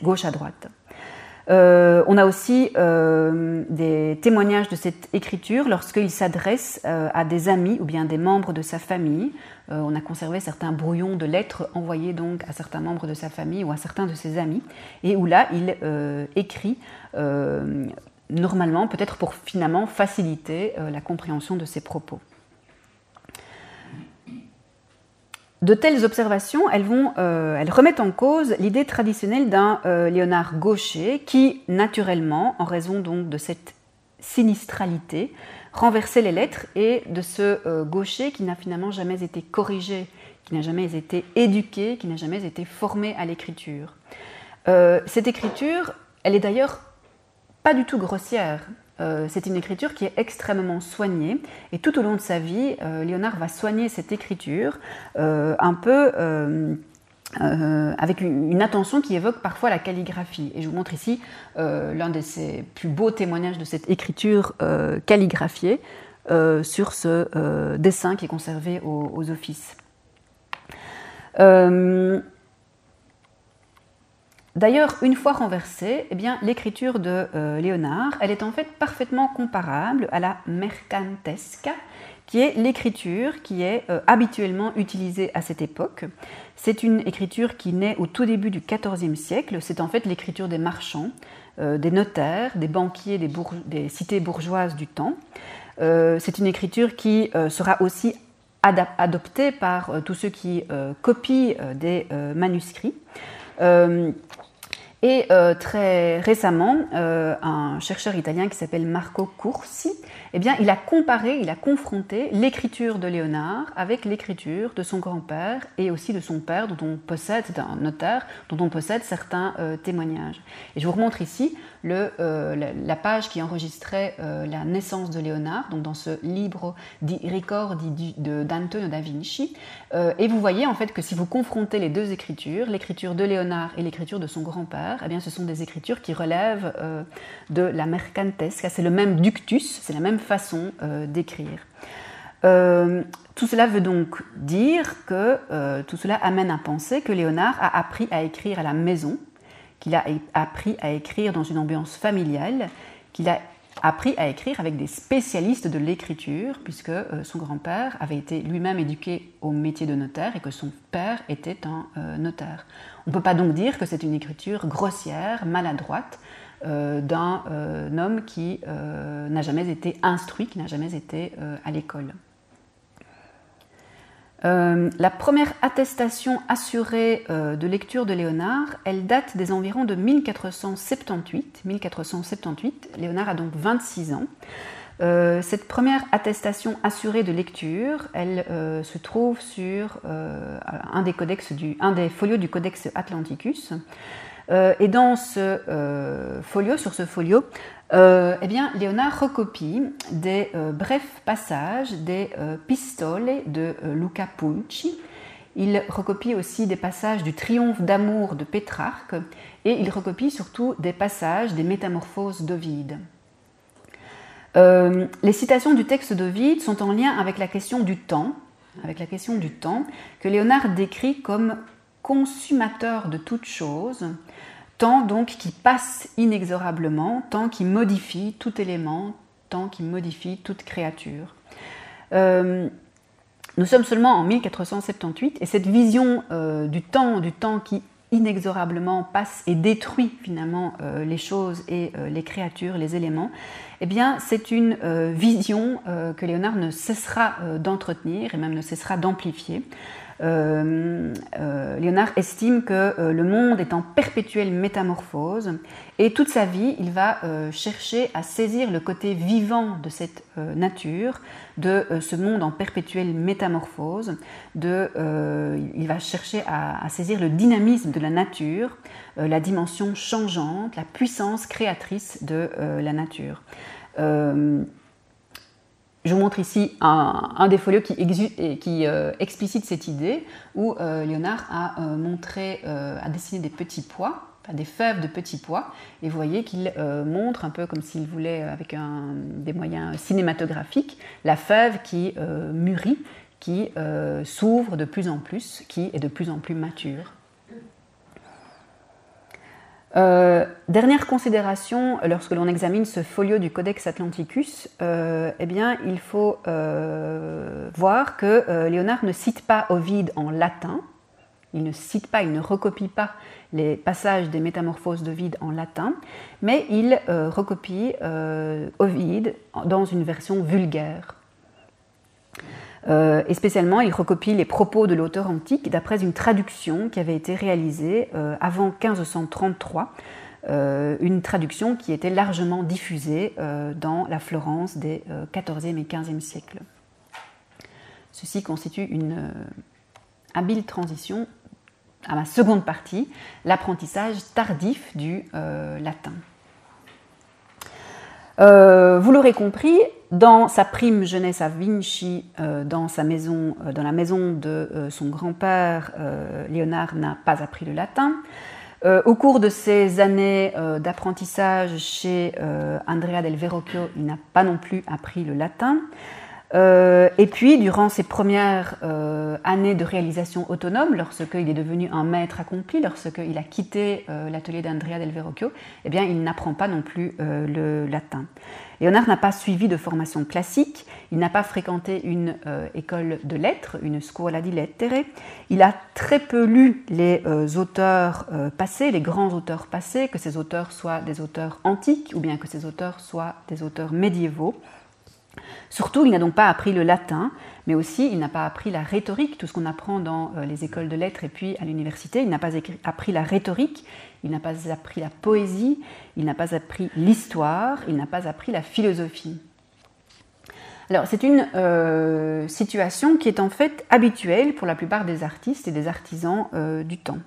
gauche à droite. on a aussi des témoignages de cette écriture lorsqu'il s'adresse à des amis ou bien des membres de sa famille. on a conservé certains brouillons de lettres envoyés donc à certains membres de sa famille ou à certains de ses amis, et où là il écrit normalement, peut-être pour finalement faciliter euh, la compréhension de ses propos. De telles observations, elles, vont, euh, remettent en cause l'idée traditionnelle d'un euh, Léonard gaucher qui, naturellement, en raison donc de cette sinistralité, renversait les lettres et de ce gaucher qui n'a finalement jamais été corrigé, qui n'a jamais été éduqué, qui n'a jamais été formé à l'écriture. cette écriture, elle est d'ailleurs pas du tout grossière. Euh, c'est une écriture qui est extrêmement soignée et tout au long de sa vie, euh, Léonard va soigner cette écriture euh, un peu avec une, attention qui évoque parfois la calligraphie. Et je vous montre ici l'un de ses plus beaux témoignages de cette écriture calligraphiée sur ce dessin qui est conservé aux, aux offices. D'ailleurs, une fois renversée, eh bien, l'écriture de euh, Léonard, elle est en fait parfaitement comparable à la mercantesca, qui est l'écriture qui est euh, habituellement utilisée à cette époque. C'est une écriture qui naît au tout début du XIVe siècle. C'est en fait l'écriture des marchands, euh, des notaires, des banquiers des, des, cités bourgeoises du temps. C'est une écriture qui sera aussi adoptée par tous ceux qui copient des manuscrits. Et euh, très récemment, euh, un chercheur italien qui s'appelle Marco Cursi, eh bien, il a comparé, il a confronté l'écriture de Léonard avec l'écriture de son grand-père et aussi de son père, dont on possède, un notaire, dont on possède certains euh, témoignages. Et je vous remontre ici le, la, page qui enregistrait la naissance de Léonard, donc dans ce livre di Ricordi d'Antonio da Vinci. et vous voyez en fait que si vous confrontez les deux écritures, l'écriture de Léonard et l'écriture de son grand-père, eh bien, ce sont des écritures qui relèvent euh, de la mercantesca. C'est le même ductus, c'est la même façon euh, d'écrire. Euh, tout cela veut donc dire que tout cela amène à penser que Léonard a appris à écrire à la maison, qu'il a appris à écrire dans une ambiance familiale, qu'il a appris à écrire avec des spécialistes de l'écriture, puisque son grand-père avait été lui-même éduqué au métier de notaire et que son père était un notaire. On ne peut pas donc dire que c'est une écriture grossière, maladroite, euh, d'un euh, homme qui euh, n'a jamais été instruit, qui n'a jamais été à l'école. la première attestation assurée de lecture de Léonard, elle date des environs de 1478. 1478, Léonard a donc 26 ans. Euh, cette première attestation assurée de lecture, elle euh, se trouve sur euh, un des folios du Codex Atlanticus. Et dans ce folio, sur ce folio, eh bien, Léonard recopie des brefs passages des pistoles de Luca Pulci. Il recopie aussi des passages du Triomphe d'amour de Pétrarque et il recopie surtout des passages des Métamorphoses d'Ovide. Euh, les citations du texte d'Ovide sont en lien avec la question du temps, avec la question du temps que Léonard décrit comme consumateur de toute chose, temps donc qui passe inexorablement, temps qui modifie tout élément, temps qui modifie toute créature. Euh, nous sommes seulement en 1478 et cette vision euh, du temps, du temps qui inexorablement passe et détruit finalement euh, les choses et les créatures, les éléments, eh bien c'est une vision que Léonard ne cessera d'entretenir et même ne cessera d'amplifier. Euh, euh, Léonard estime que euh, le monde est en perpétuelle métamorphose et toute sa vie, il va chercher à saisir le côté vivant de cette nature, de ce monde en perpétuelle métamorphose, il va chercher à, saisir le dynamisme de la nature, la dimension changeante, la puissance créatrice de la nature. Je vous montre ici un, des folios qui, euh, explicite cette idée, où euh, Léonard a euh, montré, a dessiné des petits pois, des fèves de petits pois, et vous voyez qu'il montre un peu comme s'il voulait, avec des moyens cinématographiques, la fève qui mûrit, qui s'ouvre de plus en plus, qui est de plus en plus mature. Euh, dernière considération, lorsque l'on examine ce folio du Codex Atlanticus, euh, eh bien, il faut euh, voir que Léonard ne cite pas Ovide en latin, il ne cite pas, il ne recopie pas les passages des métamorphoses d'Ovide en latin, mais il recopie Ovide dans une version vulgaire. Euh, et spécialement, il recopie les propos de l'auteur antique d'après une traduction qui avait été réalisée euh, avant 1533, euh, une traduction qui était largement diffusée dans la Florence des XIVe et XVe siècles. Ceci constitue une habile transition à ma seconde partie, l'apprentissage tardif du latin. vous l'aurez compris, dans sa prime jeunesse à Vinci, euh, dans, sa maison, euh, dans la maison de euh, son grand-père, Léonard n'a pas appris le latin. au cours de ses années d'apprentissage chez Andrea del Verrocchio, il n'a pas non plus appris le latin. Euh, et puis, durant ses premières euh, années de réalisation autonome, lorsqu'il est devenu un maître accompli, lorsqu'il a quitté euh, l'atelier d'Andrea del Verrocchio, eh bien, il n'apprend pas non plus le latin. Léonard n'a pas suivi de formation classique, il n'a pas fréquenté une école de lettres, une scuola di lettere, il a très peu lu les auteurs passés, les grands auteurs passés, que ces auteurs soient des auteurs antiques ou bien que ces auteurs soient des auteurs médiévaux. Surtout, il n'a donc pas appris le latin, mais aussi il n'a pas appris la rhétorique, tout ce qu'on apprend dans les écoles de lettres et puis à l'université. Il n'a pas appris la rhétorique, il n'a pas appris la poésie, il n'a pas appris l'histoire, il n'a pas appris la philosophie. Alors c'est une euh, situation qui est en fait habituelle pour la plupart des artistes et des artisans euh, du temps.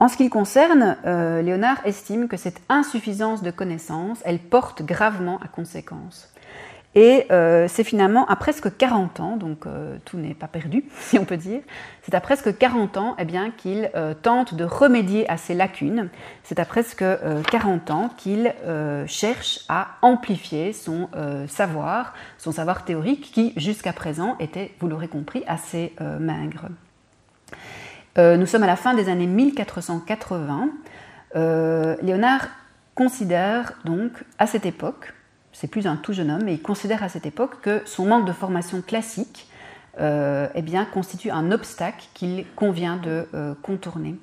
En ce qui le concerne, euh, Léonard estime que cette insuffisance de connaissances, elle porte gravement à conséquence. Et euh, c'est finalement à presque 40 ans, donc euh, tout n'est pas perdu, <laughs> si on peut dire, c'est à presque 40 ans eh bien, qu'il euh, tente de remédier à ces lacunes. C'est à presque 40 ans qu'il cherche à amplifier son savoir, son savoir théorique qui jusqu'à présent était, vous l'aurez compris, assez maigre. nous sommes à la fin des années 1480. Léonard considère donc à cette époque c'est plus un tout jeune homme, mais il considère à cette époque que son manque de formation classique euh, eh constitue un obstacle qu'il convient de euh, contourner.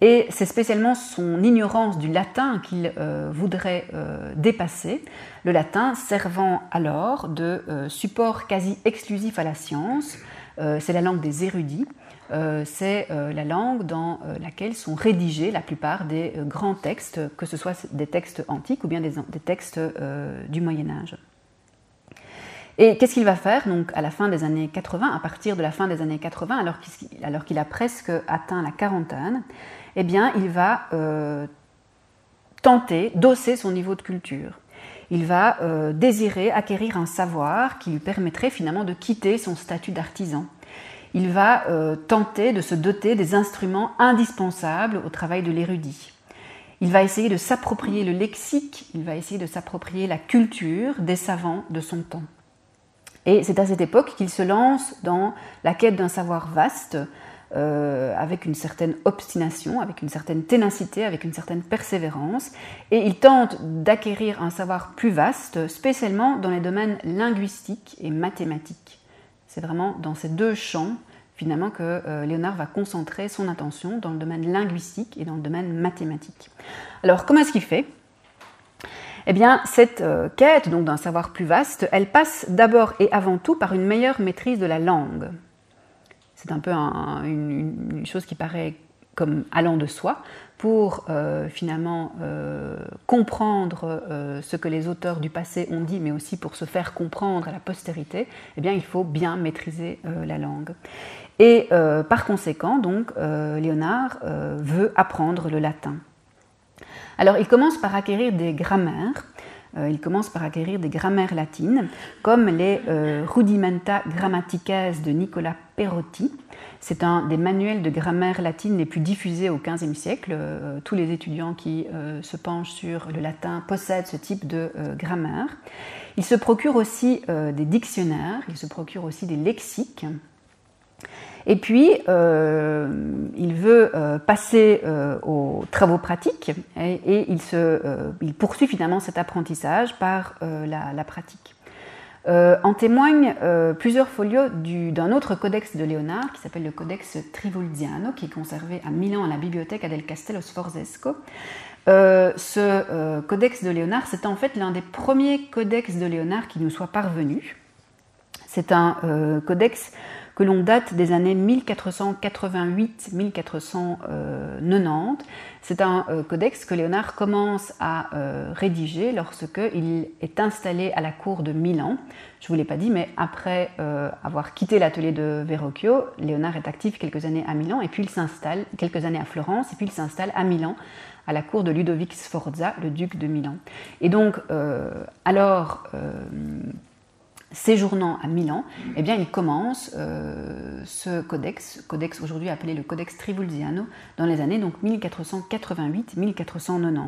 Et c'est spécialement son ignorance du latin qu'il euh, voudrait dépasser, le latin servant alors de support quasi exclusif à la science. c'est la langue des érudits, c'est euh, la langue dans euh, laquelle sont rédigés la plupart des grands textes, que ce soit des textes antiques ou bien des, textes du Moyen Âge. Et qu'est-ce qu'il va faire donc à la fin des années 80, à partir de la fin des années 80, alors qu'il a presque atteint la quarantaine Eh bien, il va tenter d'osser son niveau de culture. Il va désirer acquérir un savoir qui lui permettrait finalement de quitter son statut d'artisan il va euh, tenter de se doter des instruments indispensables au travail de l'érudit. Il va essayer de s'approprier le lexique, il va essayer de s'approprier la culture des savants de son temps. Et c'est à cette époque qu'il se lance dans la quête d'un savoir vaste, euh, avec une certaine obstination, avec une certaine ténacité, avec une certaine persévérance, et il tente d'acquérir un savoir plus vaste, spécialement dans les domaines linguistiques et mathématiques. C'est vraiment dans ces deux champs finalement que euh, Léonard va concentrer son attention dans le domaine linguistique et dans le domaine mathématique. Alors comment est-ce qu'il fait? Eh bien, cette euh, quête donc d'un savoir plus vaste, elle passe d'abord et avant tout par une meilleure maîtrise de la langue. C'est un peu une, chose qui paraît comme allant de soi, pour euh, finalement euh, comprendre euh, ce que les auteurs du passé ont dit, mais aussi pour se faire comprendre à la postérité, eh bien, il faut bien maîtriser la langue. Et par conséquent, donc, Léonard veut apprendre le latin. Alors, il commence par acquérir des grammaires. il commence par acquérir des grammaires latines, comme les Rudimenta Grammatices de Nicolas Perotti, c'est un des manuels de grammaire latine les plus diffusés au XVe siècle. Euh, tous les étudiants qui euh, se penchent sur le latin possèdent ce type de euh, grammaire. Il se procure aussi des dictionnaires, il se procure aussi des lexiques. Et puis, il veut passer aux travaux pratiques et, il, poursuit finalement cet apprentissage par la pratique. Euh, en témoignent euh, plusieurs folios d'un autre codex de Léonard qui s'appelle le Codex Trivulziano, qui est conservé à Milan à la bibliothèque del Castello Sforzesco. Euh, ce codex de Léonard, c'est en fait l'un des premiers codex de Léonard qui nous soit parvenu. C'est un codex que l'on date des années 1488-1490. C'est un euh, codex que Léonard commence à euh, rédiger lorsqu'il est installé à la cour de Milan. Je ne vous l'ai pas dit, mais après euh, avoir quitté l'atelier de Verrocchio, Léonard est actif quelques années à Milan et puis il s'installe quelques années à Florence et puis il s'installe à Milan à la cour de Ludovic Sforza, le duc de Milan. Et donc, alors séjournant à Milan, eh bien, il commence euh, ce codex, codex aujourd'hui appelé le Codex Trivulziano, dans les années donc 1488-1490.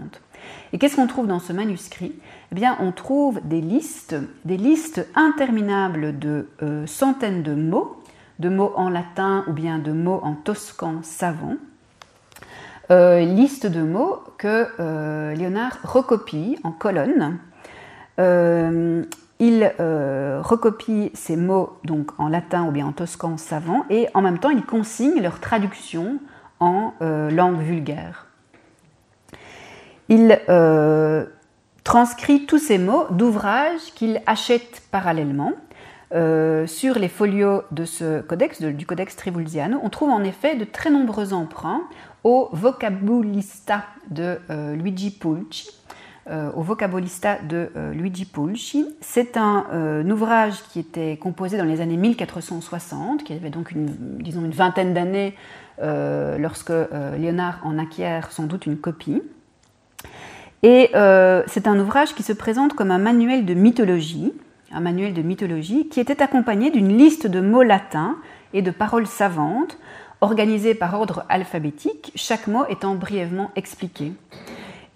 Et qu'est-ce qu'on trouve dans ce manuscrit? Eh bien, on trouve des listes, des listes interminables de euh, centaines de mots, de mots en latin ou bien de mots en toscan savant, euh, liste de mots que Léonard recopie en colonnes il euh, recopie ces mots donc en latin ou bien en toscan savant et en même temps il consigne leur traduction en euh, langue vulgaire. Il euh, transcrit tous ces mots d'ouvrages qu'il achète parallèlement. sur les folios de ce codex, du codex Trivulziano, on trouve en effet de très nombreux emprunts au vocabulista de Luigi Pulci, au vocabulista de euh, Luigi Pulci. C'est un, euh, ouvrage qui était composé dans les années 1460, qui avait donc une, disons une vingtaine d'années lorsque Léonard en acquiert sans doute une copie. Et c'est un ouvrage qui se présente comme un manuel de mythologie, un manuel de mythologie qui était accompagné d'une liste de mots latins et de paroles savantes, organisées par ordre alphabétique, chaque mot étant brièvement expliqué.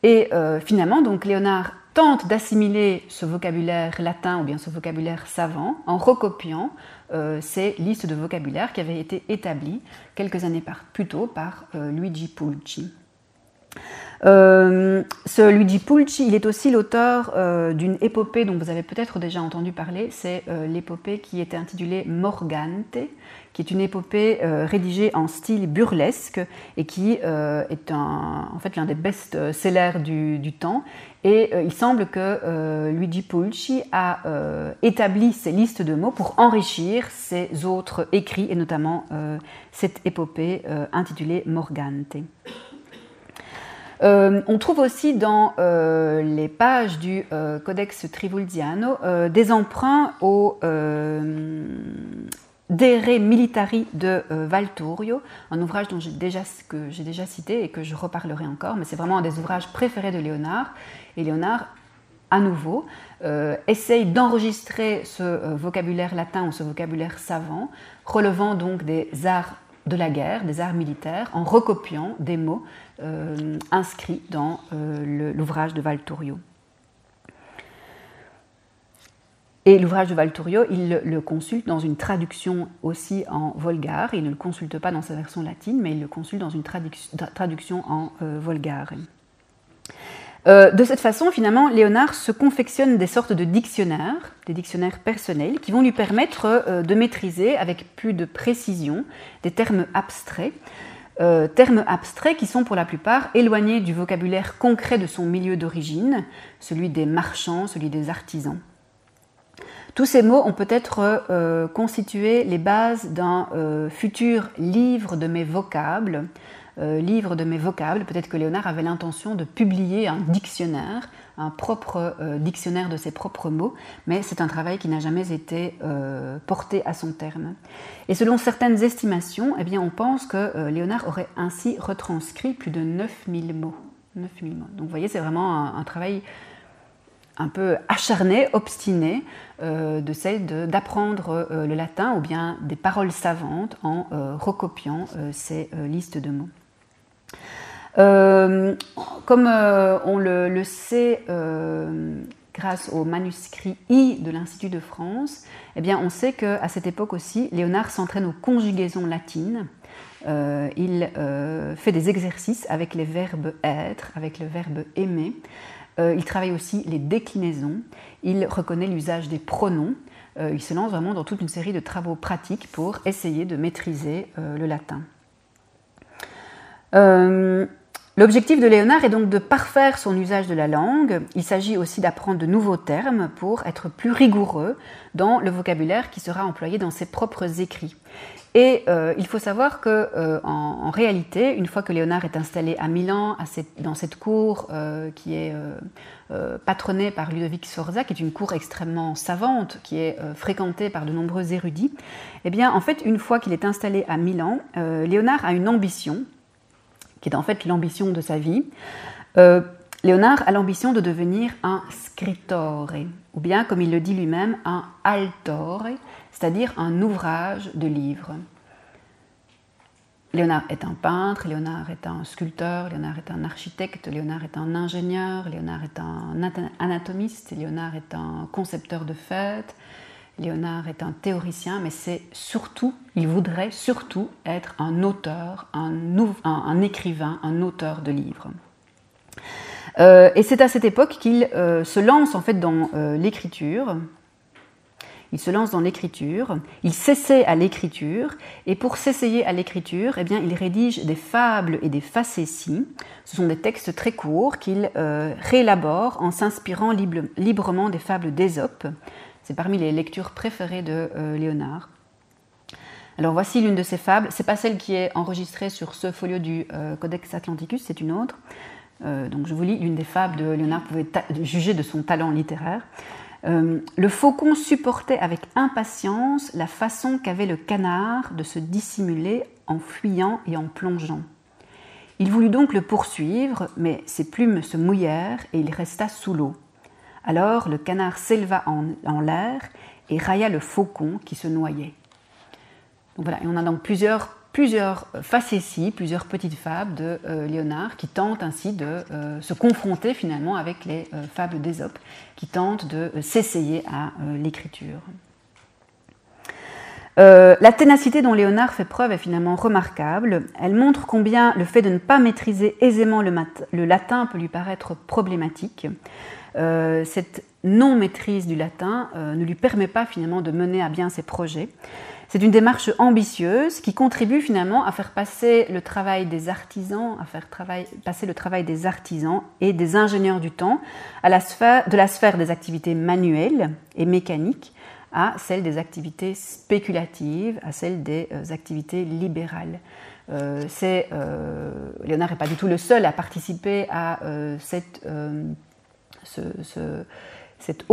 Et euh, finalement, donc Léonard tente d'assimiler ce vocabulaire latin ou bien ce vocabulaire savant en recopiant euh, ces listes de vocabulaire qui avaient été établies quelques années plus tôt par euh, Luigi Pulci. ce Luigi Pulci, il est aussi l'auteur d'une épopée dont vous avez peut-être déjà entendu parler, c'est l'épopée qui était intitulée Morgante, qui est une épopée euh, rédigée en style burlesque et qui euh, est un, en fait l'un des best-sellers du, temps. Et euh, il semble que Luigi Pulci a établi ces listes de mots pour enrichir ses autres écrits, et notamment cette épopée intitulée Morgante. on trouve aussi dans les pages du Codex Trivulziano des emprunts au, Dere Militari de euh, un ouvrage dont déjà, que j'ai déjà cité et que je reparlerai encore, mais c'est vraiment un des ouvrages préférés de Léonard. Et Léonard, à nouveau, euh, essaye d'enregistrer ce euh, vocabulaire latin ou ce vocabulaire savant, relevant donc des arts de la guerre, des arts militaires, en recopiant des mots inscrits dans l'ouvrage de Valtorio. Et l'ouvrage de Valturio, il le consulte dans une traduction aussi en volgare. Il ne le consulte pas dans sa version latine, mais il le consulte dans une traduction en euh, volgare. Euh, de cette façon, finalement, Léonard se confectionne des sortes de dictionnaires, des dictionnaires personnels, qui vont lui permettre euh, de maîtriser avec plus de précision des termes abstraits, termes abstraits qui sont pour la plupart éloignés du vocabulaire concret de son milieu d'origine, celui des marchands, celui des artisans. Tous ces mots ont peut-être euh, constitué les bases d'un euh, futur livre de mes vocables. Euh, livre de mes vocables, peut-être que Léonard avait l'intention de publier un dictionnaire, un propre dictionnaire de ses propres mots, mais c'est un travail qui n'a jamais été porté à son terme. Et selon certaines estimations, eh bien, on pense que Léonard aurait ainsi retranscrit plus de 9000 mots. 9000 mots. Donc vous voyez, c'est vraiment un travail un peu acharné, obstiné, euh, d'apprendre euh, le latin ou bien des paroles savantes en euh, recopiant ces listes de mots. comme on le, sait grâce au manuscrit I de l'Institut de France, eh bien, on sait qu'à cette époque aussi, Léonard s'entraîne aux conjugaisons latines. il fait des exercices avec les verbes être, avec le verbe aimer. Euh, il travaille aussi les déclinaisons, il reconnaît l'usage des pronoms, euh, il se lance vraiment dans toute une série de travaux pratiques pour essayer de maîtriser euh, le latin. L'objectif de Léonard est donc de parfaire son usage de la langue. Il s'agit aussi d'apprendre de nouveaux termes pour être plus rigoureux dans le vocabulaire qui sera employé dans ses propres écrits. Et euh, il faut savoir que, euh, en, réalité, une fois que Léonard est installé à Milan, dans cette cour euh, qui est patronnée par Ludovic Sforza, qui est une cour extrêmement savante, qui est fréquentée par de nombreux érudits, eh bien, en fait, une fois qu'il est installé à Milan, Léonard a une ambition, qui est en fait l'ambition de sa vie. Léonard a l'ambition de devenir un scrittore, ou bien, comme il le dit lui-même, un altore, c'est-à-dire un ouvrage de livre. Léonard est un peintre, Léonard est un sculpteur, Léonard est un architecte, Léonard est un ingénieur, Léonard est un anatomiste, Léonard est un concepteur de fêtes, Léonard est un théoricien, mais c'est surtout, il voudrait surtout être un auteur, un, un écrivain, un auteur de livres. Euh, et c'est à cette époque qu'il euh, se lance en fait dans euh, l'écriture, il se lance dans l'écriture, il s'essaie à l'écriture, et pour s'essayer à l'écriture, eh bien, il rédige des fables et des facéties. Ce sont des textes très courts qu'il euh, réélabore en s'inspirant librement des fables d'Ésope. C'est parmi les lectures préférées de Léonard. Alors voici l'une de ces fables. C'est pas celle qui est enregistrée sur ce folio du Codex Atlanticus, c'est une autre. donc je vous lis l'une des fables de Léonard. Vous pouvez juger de son talent littéraire. Euh, le faucon supportait avec impatience la façon qu'avait le canard de se dissimuler en fuyant et en plongeant. Il voulut donc le poursuivre, mais ses plumes se mouillèrent et il resta sous l'eau. Alors le canard s'éleva en, l'air et railla le faucon qui se noyait. voilà, et on a donc plusieurs plusieurs facéties, plusieurs petites fables de euh, Léonard qui tentent ainsi de euh, se confronter finalement avec les euh, fables d'Ésope, qui tentent de s'essayer à l'écriture. la ténacité dont Léonard fait preuve est finalement remarquable. Elle montre combien le fait de ne pas maîtriser aisément le, le latin peut lui paraître problématique. cette non-maîtrise du latin ne lui permet pas finalement de mener à bien ses projets. C'est une démarche ambitieuse qui contribue finalement à faire passer le travail des artisans, à faire passer le travail des artisans et des ingénieurs du temps à la sphère, de la sphère des activités manuelles et mécaniques à celle des activités spéculatives, à celle des euh, activités libérales. Euh, euh, Léonard n'est pas du tout le seul à participer à cette, ce, cette,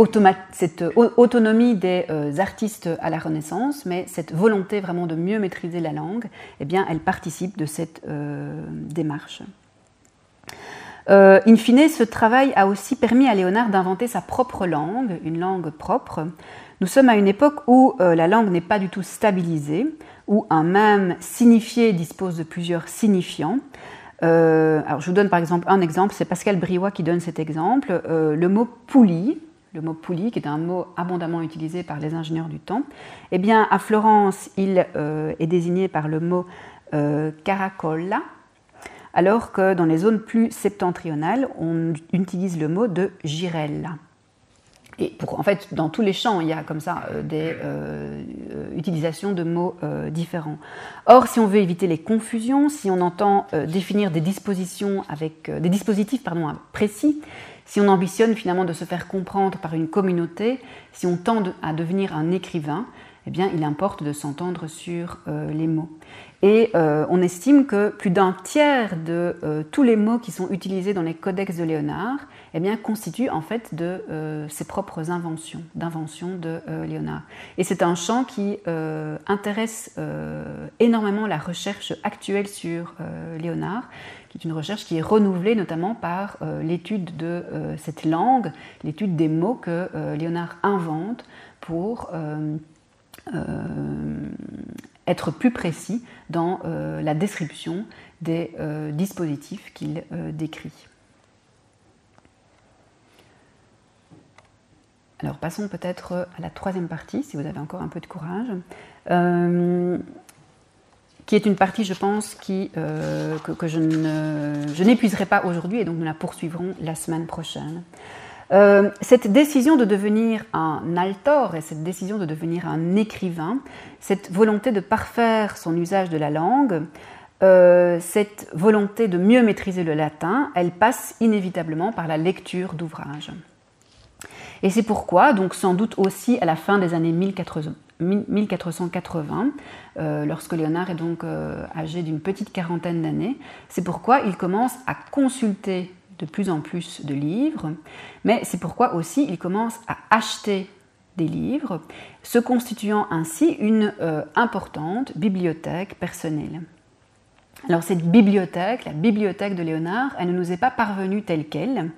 autonomie des euh, artistes à la Renaissance, mais cette volonté vraiment de mieux maîtriser la langue, eh bien, elle participe de cette euh, démarche. Euh, in fine, ce travail a aussi permis à Léonard d'inventer sa propre langue, une langue propre. Nous sommes à une époque où la langue n'est pas du tout stabilisée, où un même signifié dispose de plusieurs signifiants. alors je vous donne par exemple un exemple, c'est Pascal Briouat qui donne cet exemple. le mot poulie le mot pouli, qui est un mot abondamment utilisé par les ingénieurs du temps, eh bien, à Florence, il euh, est désigné par le mot euh, caracolla, alors que dans les zones plus septentrionales, on utilise le mot de girella. Et pour, en fait, dans tous les champs, il y a comme ça euh, des utilisations de mots différents. Or, si on veut éviter les confusions, si on entend définir des dispositions avec des dispositifs pardon, précis, si on ambitionne finalement de se faire comprendre par une communauté, si on tend à devenir un écrivain, eh bien, il importe de s'entendre sur euh, les mots. Et euh, on estime que plus d'un tiers de euh, tous les mots qui sont utilisés dans les codex de Léonard eh bien, constituent en fait de ses propres inventions, d'inventions de Léonard. Et c'est un champ qui intéresse énormément la recherche actuelle sur Léonard, une recherche qui est renouvelée notamment par euh, l'étude de euh, cette langue, l'étude des mots que euh, Léonard invente pour être plus précis dans la description des dispositifs qu'il décrit. Alors passons peut-être à la troisième partie, si vous avez encore un peu de courage qui est une partie, je pense, qui, euh, que, je, n'épuiserai pas aujourd'hui et donc nous la poursuivrons la semaine prochaine. Euh, cette décision de devenir un altor et cette décision de devenir un écrivain, cette volonté de parfaire son usage de la langue, euh, cette volonté de mieux maîtriser le latin, elle passe inévitablement par la lecture d'ouvrages. Et c'est pourquoi, donc sans doute aussi à la fin des années 1480, euh, lorsque Léonard est donc euh, âgé d'une petite quarantaine d'années, c'est pourquoi il commence à consulter de plus en plus de livres, mais c'est pourquoi aussi il commence à acheter des livres, se constituant ainsi une euh, importante bibliothèque personnelle. Alors cette bibliothèque, la bibliothèque de Léonard, elle ne nous est pas parvenue telle qu'elle.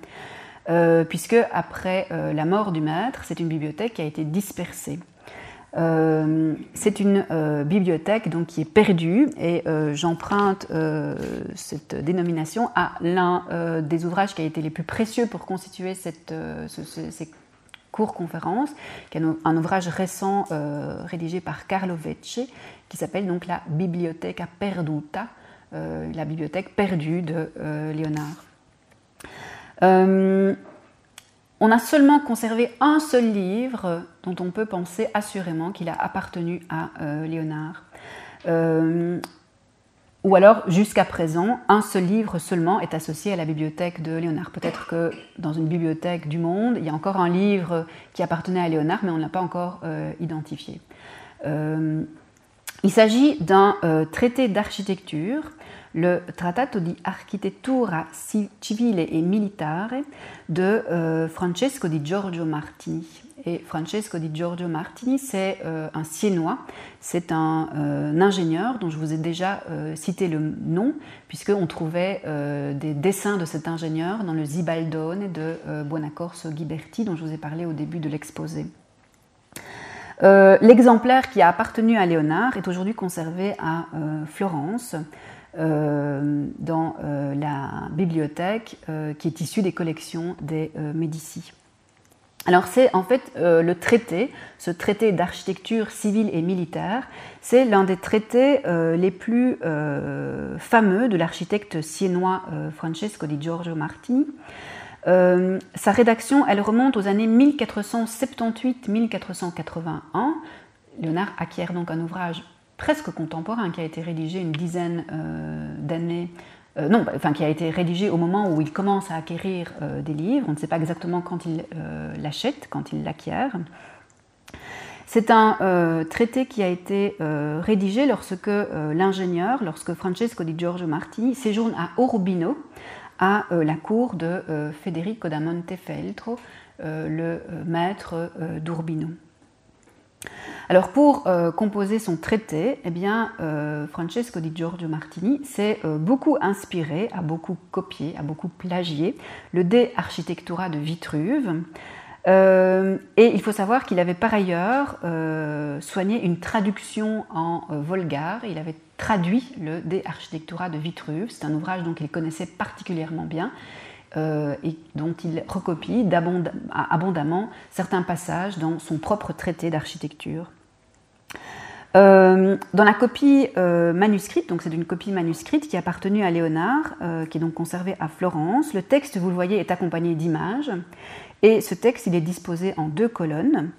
Euh, puisque après euh, la mort du maître, c'est une bibliothèque qui a été dispersée. Euh, c'est une bibliothèque donc, qui est perdue et j'emprunte cette dénomination à l'un des ouvrages qui a été les plus précieux pour constituer cette, ces cours-conférences, qui est un, ouvrage récent rédigé par Carlo Vecce qui s'appelle donc la Bibliotheca Perduta, la bibliothèque perdue de Léonard. Euh, on a seulement conservé un seul livre dont on peut penser assurément qu'il a appartenu à euh, Léonard. Euh, ou alors, jusqu'à présent, un seul livre seulement est associé à la bibliothèque de Léonard. Peut-être que dans une bibliothèque du monde, il y a encore un livre qui appartenait à Léonard, mais on ne l'a pas encore identifié. Il s'agit d'un traité d'architecture, le Trattato di Architettura Civile e Militare de Francesco di Giorgio Martini. Et Francesco di Giorgio Martini, c'est euh, un Siennois, c'est un, euh, ingénieur dont je vous ai déjà euh, cité le nom, puisqu'on trouvait des dessins de cet ingénieur dans le Zibaldone de Buonacorso Ghiberti, dont je vous ai parlé au début de l'exposé. L'exemplaire qui a appartenu à Léonard est aujourd'hui conservé à Florence, dans la bibliothèque qui est issue des collections des Médicis. Alors c'est en fait euh, le traité, ce traité d'architecture civile et militaire, c'est l'un des traités euh, les plus euh, fameux de l'architecte siennois Francesco di Giorgio Martini. sa rédaction, elle remonte aux années 1478-1481. Léonard acquiert donc un ouvrage presque contemporain qui a été rédigé une dizaine d'années euh, non, enfin qui a été rédigé au moment où il commence à acquérir euh, des livres. On ne sait pas exactement quand il euh, l'achète, quand il l'acquiert. C'est un traité qui a été rédigé lorsque l'ingénieur, lorsque Francesco di Giorgio Martini séjourne à Urbino, à la cour de Federico da Montefeltro, le maître d'Urbino. Alors pour euh, composer son traité, eh bien, euh, Francesco di Giorgio Martini s'est euh, beaucoup inspiré, a beaucoup copié, a beaucoup plagié le De Architectura de Vitruve. et il faut savoir qu'il avait par ailleurs soigné une traduction en volgare. Il avait traduit le De Architectura de Vitruve. C'est un ouvrage dont il connaissait particulièrement bien. Et dont il recopie abondamment certains passages dans son propre traité d'architecture. Euh, dans la copie euh, manuscrite, donc c'est une copie manuscrite qui a appartenu à Léonard, euh, qui est donc conservée à Florence, le texte, vous le voyez, est accompagné d'images. Et ce texte, il est disposé en deux colonnes.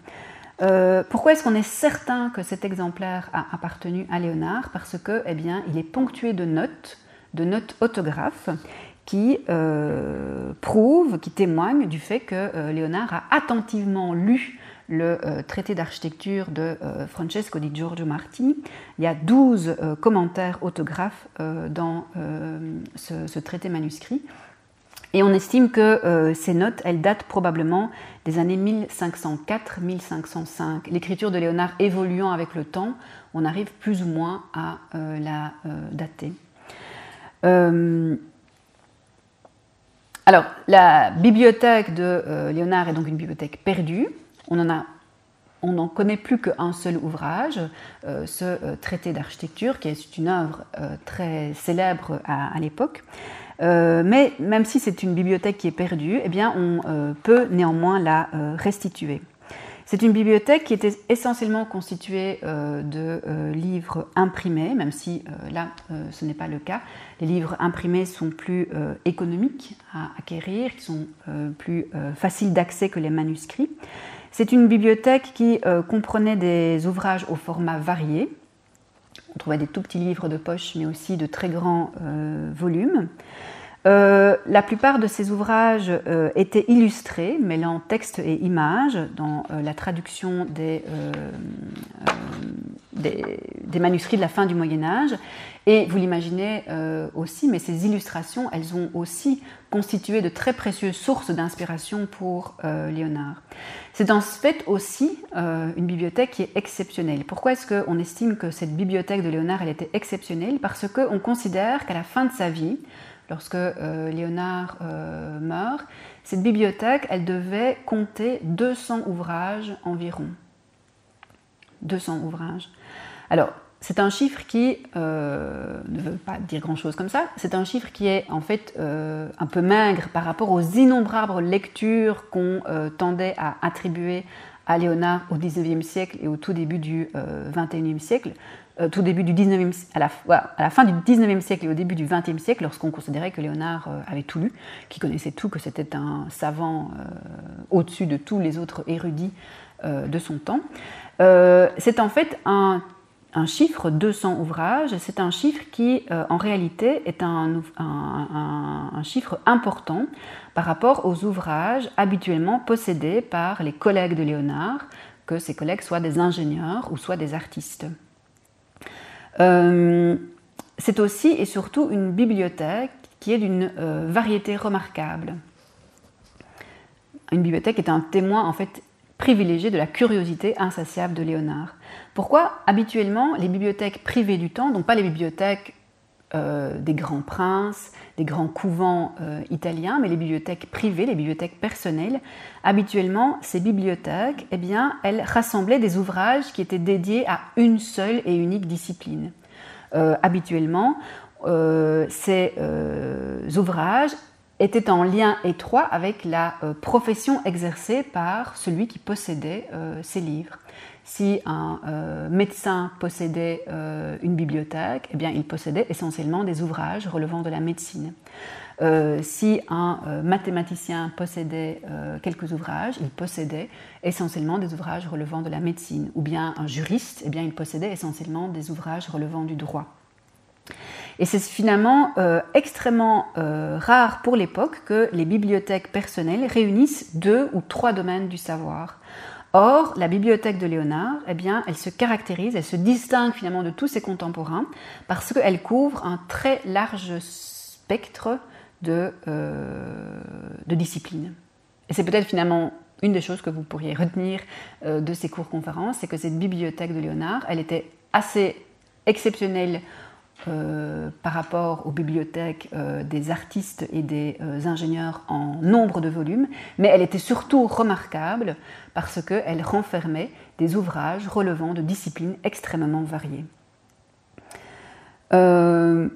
pourquoi est-ce qu'on est certain que cet exemplaire a appartenu à Léonard? Parce que, eh bien, il est ponctué de notes, de notes autographes, qui prouvent, qui témoignent du fait que Léonard a attentivement lu le euh, traité d'architecture de euh, Francesco di Giorgio Marti. Il y a 12 euh, commentaires autographes dans ce, traité manuscrit. Et on estime que ces notes, elles datent probablement des années 1504-1505. L'écriture de Léonard évoluant avec le temps, on arrive plus ou moins à la dater. Alors, la bibliothèque de Léonard est donc une bibliothèque perdue. On n'en connaît plus qu'un seul ouvrage, euh, ce euh, traité d'architecture, qui est une œuvre euh, très célèbre à, l'époque. mais même si c'est une bibliothèque qui est perdue, eh bien, on peut néanmoins la restituer. C'est une bibliothèque qui était essentiellement constituée de livres imprimés, même si là ce n'est pas le cas. Les livres imprimés sont plus économiques à acquérir, qui sont plus faciles d'accès que les manuscrits. C'est une bibliothèque qui euh, comprenait des ouvrages au format varié. On trouvait des tout petits livres de poche, mais aussi de très grands euh, volumes. Euh, la plupart de ces ouvrages étaient illustrés, mêlant texte et images dans la traduction des, manuscrits de la fin du Moyen Âge. Et vous l'imaginez euh, aussi, mais ces illustrations, elles ont aussi constitué de très précieuses sources d'inspiration pour euh, Léonard. C'est en fait aussi euh, une bibliothèque qui est exceptionnelle. Pourquoi est-ce qu'on estime que cette bibliothèque de Léonard, elle était exceptionnelle? Parce qu'on considère qu'à la fin de sa vie, lorsque Léonard meurt, cette bibliothèque, elle devait compter 200 ouvrages environ. 200 ouvrages. Alors, c'est un chiffre qui euh, ne veut pas dire grand-chose comme ça. C'est un chiffre qui est en fait euh, un peu maigre par rapport aux innombrables lectures qu'on euh, tendait à attribuer à Léonard au XIXe siècle et au tout début du XXIe siècle. Tout début du 19e, à, la, fin du XIXe siècle et au début du XXe siècle, lorsqu'on considérait que Léonard avait tout lu, qu'il connaissait tout, que c'était un savant au-dessus de tous les autres érudits de son temps. c'est en fait un chiffre 200 ouvrages, c'est un chiffre qui en réalité est un, chiffre important par rapport aux ouvrages habituellement possédés par les collègues de Léonard, que ces collègues soient des ingénieurs ou soit des artistes. C'est aussi et surtout une bibliothèque qui est d'une variété remarquable. Une bibliothèque est un témoin en fait privilégié de la curiosité insatiable de Léonard. Pourquoi habituellement les bibliothèques privées du temps, donc pas les bibliothèques euh, des grands princes, des grands couvents euh, italiens, mais les bibliothèques privées, les bibliothèques personnelles, habituellement ces bibliothèques, eh elles rassemblaient des ouvrages qui étaient dédiés à une seule et unique discipline. Euh, habituellement, ces ouvrages était en lien étroit avec la euh, profession exercée par celui qui possédait euh, ces livres. Si un euh, médecin possédait une bibliothèque, eh bien, il possédait essentiellement des ouvrages relevant de la médecine. si un mathématicien possédait quelques ouvrages, il possédait essentiellement des ouvrages relevant de la médecine. Ou bien un juriste, eh bien, il possédait essentiellement des ouvrages relevant du droit. Et c'est finalement euh, extrêmement euh, rare pour l'époque que les bibliothèques personnelles réunissent deux ou trois domaines du savoir. Or, la bibliothèque de Léonard, eh bien, elle se caractérise, elle se distingue finalement de tous ses contemporains parce qu'elle couvre un très large spectre de, euh, disciplines. Et c'est peut-être finalement une des choses que vous pourriez retenir de ces cours-conférences, c'est que cette bibliothèque de Léonard, elle était assez exceptionnelle euh, par rapport aux bibliothèques euh, des artistes et des euh, ingénieurs en nombre de volumes, mais elle était surtout remarquable parce qu'elle renfermait des ouvrages relevant de disciplines extrêmement variées. un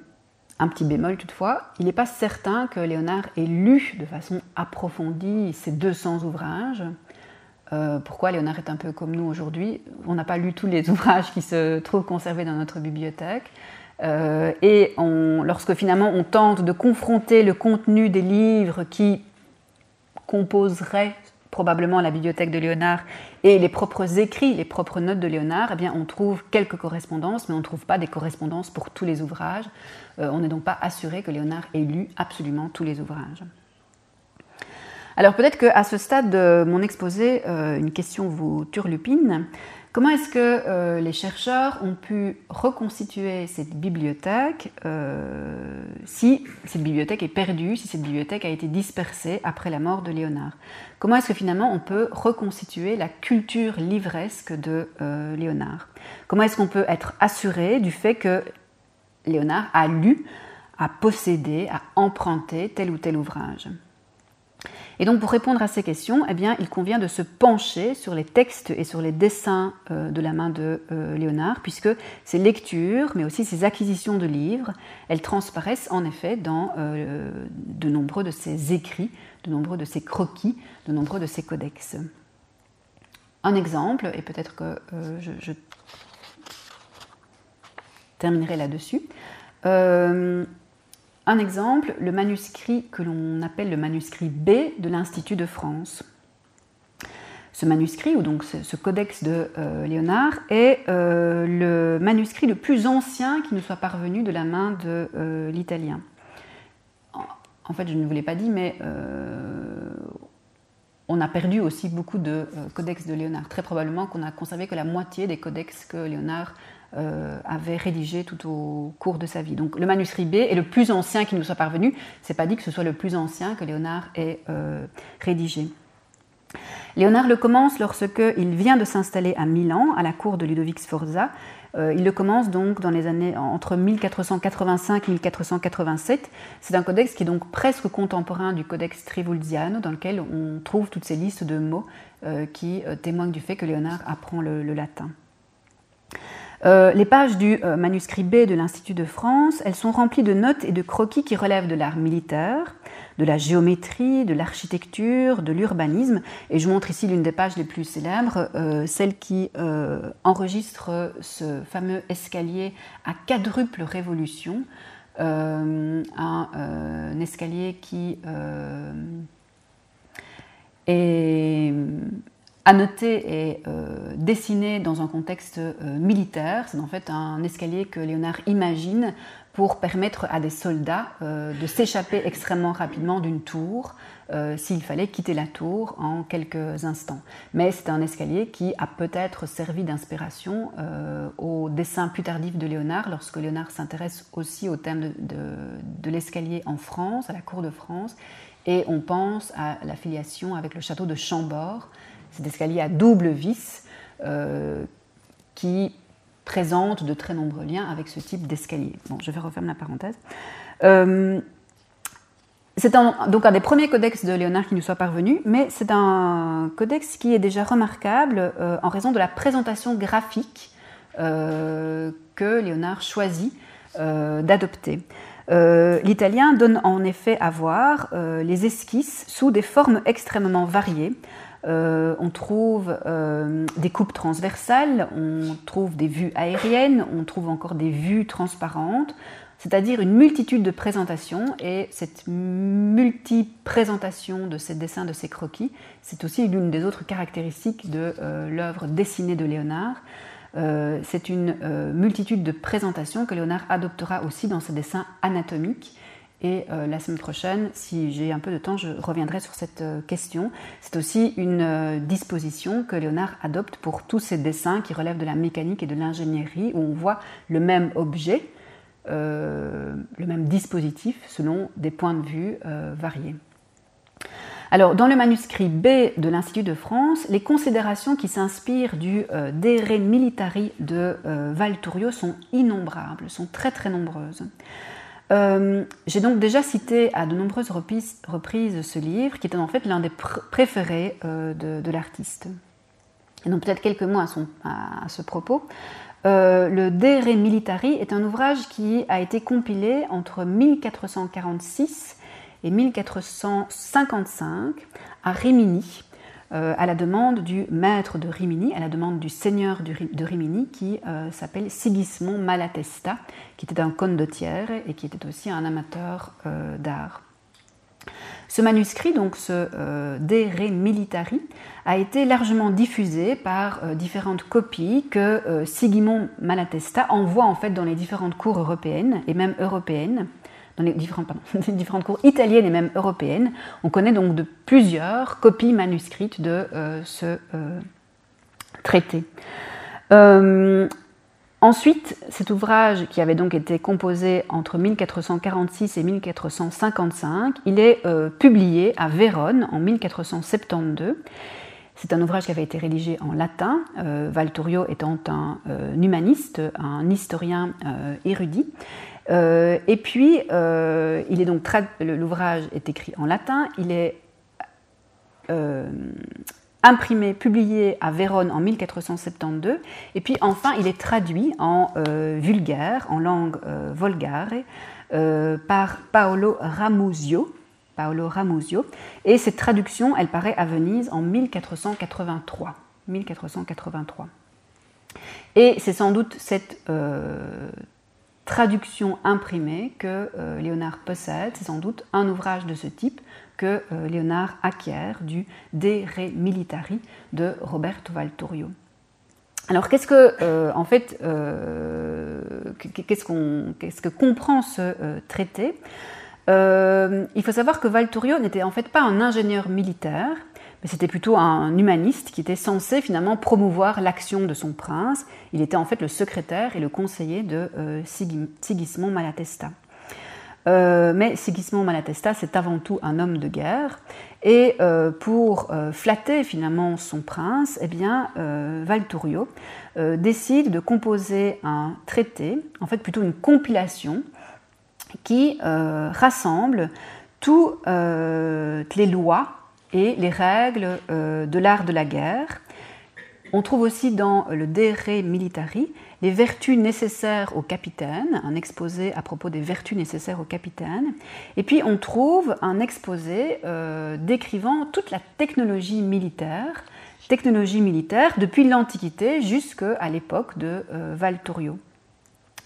petit bémol toutefois, il n'est pas certain que Léonard ait lu de façon approfondie ces 200 ouvrages. pourquoi Léonard est un peu comme nous aujourd'hui? On n'a pas lu tous les <laughs> ouvrages qui se trouvent conservés dans notre bibliothèque. Euh, et lorsque finalement on tente de confronter le contenu des livres qui composeraient probablement la bibliothèque de Léonard et les propres écrits, les propres notes de Léonard, eh bien on trouve quelques correspondances, mais on ne trouve pas des correspondances pour tous les ouvrages. Euh, on n'est donc pas assuré que Léonard ait lu absolument tous les ouvrages. Alors peut-être qu'à ce stade de mon exposé, euh, une question vous turlupine. Comment est-ce que euh, les chercheurs ont pu reconstituer cette bibliothèque euh, si cette bibliothèque est perdue, si cette bibliothèque a été dispersée après la mort de Léonard? Comment est-ce que finalement on peut reconstituer la culture livresque de euh, Léonard? Comment est-ce qu'on peut être assuré du fait que Léonard a lu, a possédé, a emprunté tel ou tel ouvrage? Et donc pour répondre à ces questions, eh bien, il convient de se pencher sur les textes et sur les dessins euh, de la main de euh, Léonard, puisque ces lectures, mais aussi ces acquisitions de livres, elles transparaissent en effet dans euh, de nombreux de ses écrits, de nombreux de ses croquis, de nombreux de ses codex. Un exemple, et peut-être que je, terminerai là-dessus. Un exemple, le manuscrit que l'on appelle le manuscrit B de l'Institut de France. Ce manuscrit, ou donc ce codex de euh, Léonard, est euh, le manuscrit le plus ancien qui nous soit parvenu de la main de euh, l'italien. En fait, je ne vous l'ai pas dit, mais on a perdu aussi beaucoup de codex de Léonard. Très probablement qu'on a conservé que la moitié des codex que Léonard euh, avait rédigé tout au cours de sa vie. Donc le manuscrit B est le plus ancien qui nous soit parvenu. C'est pas dit que ce soit le plus ancien que Léonard ait euh, rédigé. Léonard le commence lorsque il vient de s'installer à Milan, à la cour de Ludovic Sforza. Euh, il le commence donc dans les années entre 1485 et 1487. C'est un codex qui est donc presque contemporain du codex Trivulziano, dans lequel on trouve toutes ces listes de mots qui témoignent du fait que Léonard apprend le latin. Euh, les pages du euh, manuscrit B de l'Institut de France, elles sont remplies de notes et de croquis qui relèvent de l'art militaire, de la géométrie, de l'architecture, de l'urbanisme. Et je montre ici l'une des pages les plus célèbres, euh, celle qui enregistre ce fameux escalier à quadruple révolution, un, escalier qui est à noter est dessiné dans un contexte militaire. C'est en fait un escalier que Léonard imagine pour permettre à des soldats de s'échapper extrêmement rapidement d'une tour euh, s'il fallait quitter la tour en quelques instants. Mais c'est un escalier qui a peut-être servi d'inspiration euh, au dessin plus tardif de Léonard, lorsque Léonard s'intéresse aussi au thème de, l'escalier en France, à la cour de France, et on pense à la filiation avec le château de Chambord, cet escalier à double vis euh, qui présente de très nombreux liens avec ce type d'escalier. Bon, je vais refermer la parenthèse. C'est donc un des premiers codex de Léonard qui nous soit parvenu, mais c'est un codex qui est déjà remarquable euh, en raison de la présentation graphique euh, que Léonard choisit euh, d'adopter. L'italien donne en effet à voir les esquisses sous des formes extrêmement variées. On trouve des coupes transversales, on trouve des vues aériennes, on trouve encore des vues transparentes, c'est-à-dire une multitude de présentations, et cette multi-présentation de ces dessins, de ces croquis, c'est aussi l'une des autres caractéristiques de euh, l'œuvre dessinée de Léonard. Euh, c'est une euh, multitude de présentations que Léonard adoptera aussi dans ses dessins anatomiques. Et la semaine prochaine, si j'ai un peu de temps, je reviendrai sur cette question. C'est aussi une disposition que Léonard adopte pour tous ses dessins qui relèvent de la mécanique et de l'ingénierie, où on voit le même objet, euh, le même dispositif selon des points de vue euh, variés. Alors, dans le manuscrit B de l'Institut de France, les considérations qui s'inspirent du euh, Militari de euh, Val sont innombrables, sont très très nombreuses. J'ai donc déjà cité à de nombreuses reprises, ce livre, qui est en fait l'un des préférés de, l'artiste. Donc peut-être quelques mots à ce propos. Euh, le De Re Militari est un ouvrage qui a été compilé entre 1446 et 1455 à Rimini, euh, à la demande du maître de Rimini, à la demande du seigneur de Rimini qui euh, s'appelle Sigismond Malatesta, qui était un condottiere et qui était aussi un amateur d'art. Ce manuscrit, donc ce euh, De Re Militari, a été largement diffusé par euh, différentes copies que euh, Sigimond Malatesta envoie en fait dans les différentes cours européennes et même européennes, dans les <laughs> différentes, cours italiennes et même européennes. On connaît donc de plusieurs copies manuscrites de ce traité. Ensuite, cet ouvrage, qui avait donc été composé entre 1446 et 1455, il est euh, publié à Vérone en 1472. C'est un ouvrage qui avait été rédigé en latin, euh, Valturio étant un euh, humaniste, un historien érudit. Et puis, donc l'ouvrage est écrit en latin, il est imprimé, publié à Vérone en 1472, et puis enfin il est traduit en euh, vulgaire, en langue euh, volgare, euh, par Paolo Ramusio. Paolo Ramusio, et cette traduction, elle paraît à Venise en 1483. 1483. Et c'est sans doute cette traduction imprimée que Léonard possède, c'est sans doute un ouvrage de ce type que euh, Léonard acquiert du De Re Militari de Roberto Valturio. Alors qu'est-ce que, euh, en fait, euh, qu'est-ce, que comprend ce traité? Il faut savoir que Valturio n'était en fait pas un ingénieur militaire, c'était plutôt un humaniste qui était censé finalement promouvoir l'action de son prince. Il était en fait le secrétaire et le conseiller de Sigismond Malatesta. Euh, mais Sigismond Malatesta, c'est avant tout un homme de guerre. Et euh, pour euh, flatter finalement son prince, eh bien, Valturio décide de composer un traité, en fait plutôt une compilation, qui rassemble toutes les lois et les règles de l'art de la guerre. On trouve aussi dans le De Re Militari les vertus nécessaires au capitaine, un exposé à propos des vertus nécessaires au capitaine. Et puis on trouve un exposé euh, décrivant toute la technologie militaire, technologie militaire depuis l'Antiquité jusqu'à l'époque de euh, Valturio.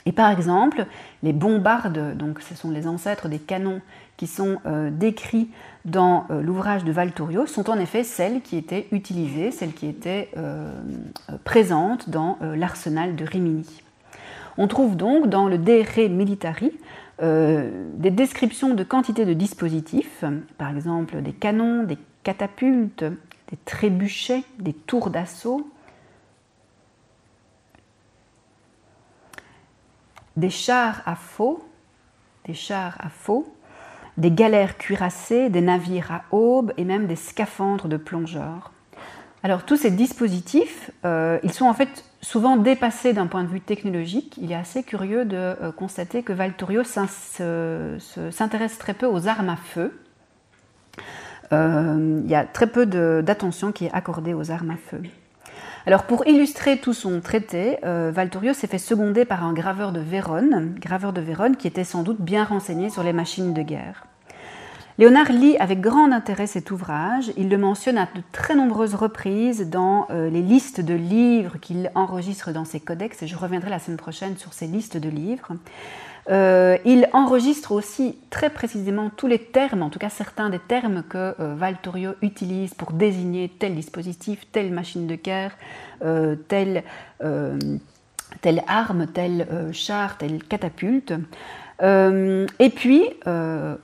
Et par exemple, les bombardes, donc ce sont les ancêtres des canons qui sont décrits dans l'ouvrage de Valturio sont en effet celles qui étaient utilisées, celles qui étaient présentes dans l'arsenal de Rimini. On trouve donc dans le De Re Militari des descriptions de quantités de dispositifs, par exemple des canons, des catapultes, des trébuchets, des tours d'assaut, des chars à faux, des chars à faux, des galères cuirassées, des navires à aube et même des scaphandres de plongeurs. Alors tous ces dispositifs, euh, ils sont en fait souvent dépassés d'un point de vue technologique. Il est assez curieux de euh, constater que Valtorio s'intéresse très peu aux armes à feu. Euh, il y a très peu d'attention qui est accordée aux armes à feu. Alors pour illustrer tout son traité, euh, Valtorio s'est fait seconder par un graveur de Vérone, graveur de Vérone qui était sans doute bien renseigné sur les machines de guerre. Léonard lit avec grand intérêt cet ouvrage. Il le mentionne à de très nombreuses reprises dans euh, les listes de livres qu'il enregistre dans ses codex, et je reviendrai la semaine prochaine sur ces listes de livres. Euh, il enregistre aussi très précisément tous les termes, en tout cas certains des termes que euh, Valtorio utilise pour désigner tel dispositif, telle machine de guerre, euh, telle, telle, arme, tel char, telle catapulte. et puis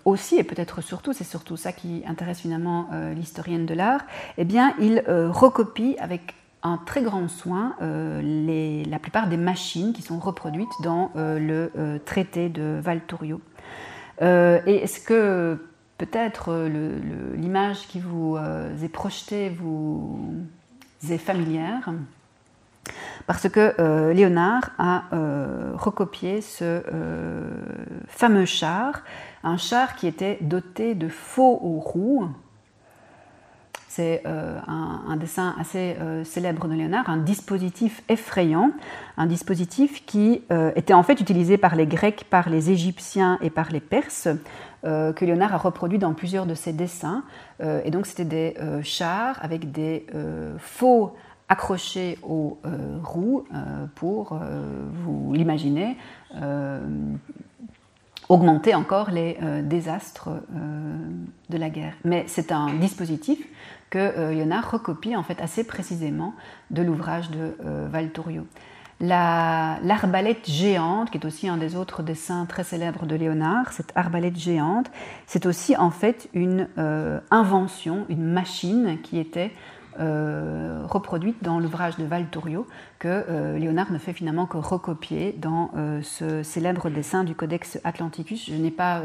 aussi, et peut-être surtout, c'est surtout ça qui intéresse finalement l'historienne de l'art, eh bien, il recopie avec un très grand soin euh, la plupart des machines qui sont reproduites dans euh, le euh, traité de Valturio. et est-ce que peut-être l'image qui vous est projetée vous est familière? Parce que Léonard a recopié ce fameux char, un char qui était doté de faux aux roues, c'est euh, un, dessin assez euh, célèbre de Léonard, un dispositif effrayant, un dispositif qui euh, était en fait utilisé par les Grecs, par les Égyptiens et par les Perses, que Léonard a reproduit dans plusieurs de ses dessins. et donc c'était des chars avec des faux accrochés aux roues pour, vous l'imaginez, augmenter encore les désastres de la guerre. Mais c'est un dispositif que euh, recopie en fait assez précisément de l'ouvrage de euh, Valturio. L'arbalète géante, qui est aussi un des autres dessins très célèbres de Léonard, cette arbalète géante, c'est aussi en fait une euh, invention, une machine qui était euh, reproduite dans l'ouvrage de Valturio, que euh, Léonard ne fait finalement que recopier dans euh, ce célèbre dessin du Codex Atlanticus. Je n'ai pas,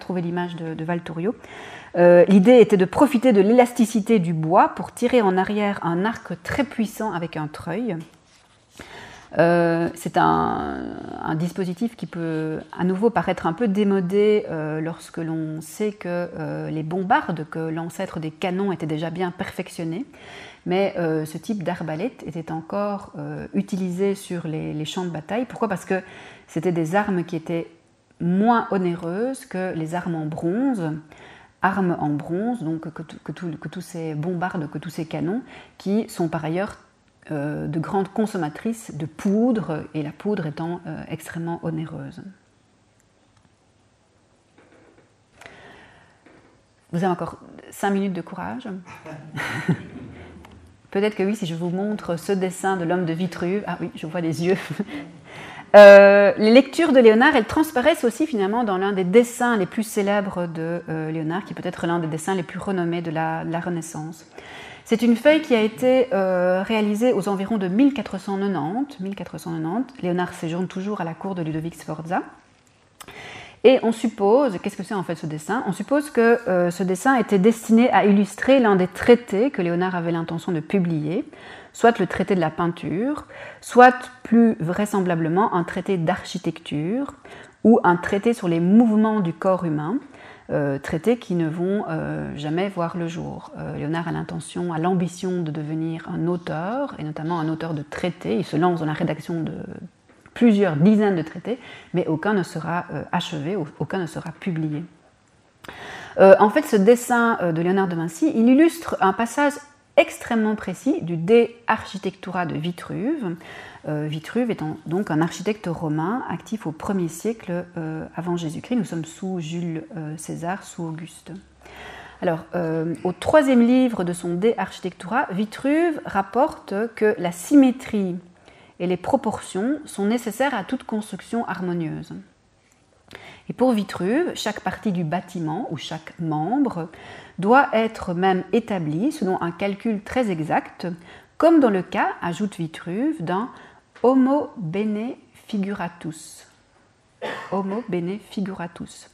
trouvé l'image de, de. L'idée était de profiter de l'élasticité du bois pour tirer en arrière un arc très puissant avec un treuil. Euh, c'est un, dispositif qui peut à nouveau paraître un peu démodé euh, lorsque l'on sait que euh, les bombardes, que l'ancêtre des canons était déjà bien perfectionné. Mais ce type d'arbalète était encore utilisé sur les, champs de bataille. Pourquoi? Parce que c'était des armes qui étaient moins onéreuses que les armes en bronze armes en bronze, donc que, que tous ces bombardes, que tous ces canons, qui sont par ailleurs euh, de grandes consommatrices de poudre, et la poudre étant euh, extrêmement onéreuse. Vous avez encore 5 minutes de courage <laughs> Peut-être que oui, si je vous montre ce dessin de l'homme de Vitruve. Ah oui, je vois des yeux. <laughs> Euh, les lectures de Léonard, elles transparaissent aussi finalement dans l'un des dessins les plus célèbres de Léonard, qui peut être l'un des dessins les plus renommés de la Renaissance. C'est une feuille qui a été euh, réalisée aux environs de 1490. 1490. Léonard séjourne toujours à la cour de Ludovic Sforza. Et on suppose, qu'est-ce que c'est en fait ce dessin? On suppose que euh, ce dessin était destiné à illustrer l'un des traités que Léonard avait l'intention de publier, soit le traité de la peinture, soit plus vraisemblablement un traité d'architecture ou un traité sur les mouvements du corps humain, euh, traités qui ne vont euh, jamais voir le jour. Euh, Léonard a l'intention, a l'ambition de devenir un auteur, et notamment un auteur de traités. Il se lance dans la rédaction de plusieurs dizaines de traités, mais aucun ne sera achevé, aucun ne sera publié. en fait, ce dessin de Léonard de Vinci, il illustre un passage extrêmement précis du De Architectura de Vitruve. Euh, Vitruve étant donc un architecte romain actif au 1er siècle euh, avant Jésus-Christ. Nous sommes sous Jules euh, César, sous Auguste. Alors, au troisième livre de son De Architectura, Vitruve rapporte que la symétrie et les proportions sont nécessaires à toute construction harmonieuse. Et pour Vitruve, chaque partie du bâtiment ou chaque membre doit être même établi selon un calcul très exact, comme dans le cas, ajoute Vitruve, d'un homo bene figuratus. Homo bene figuratus.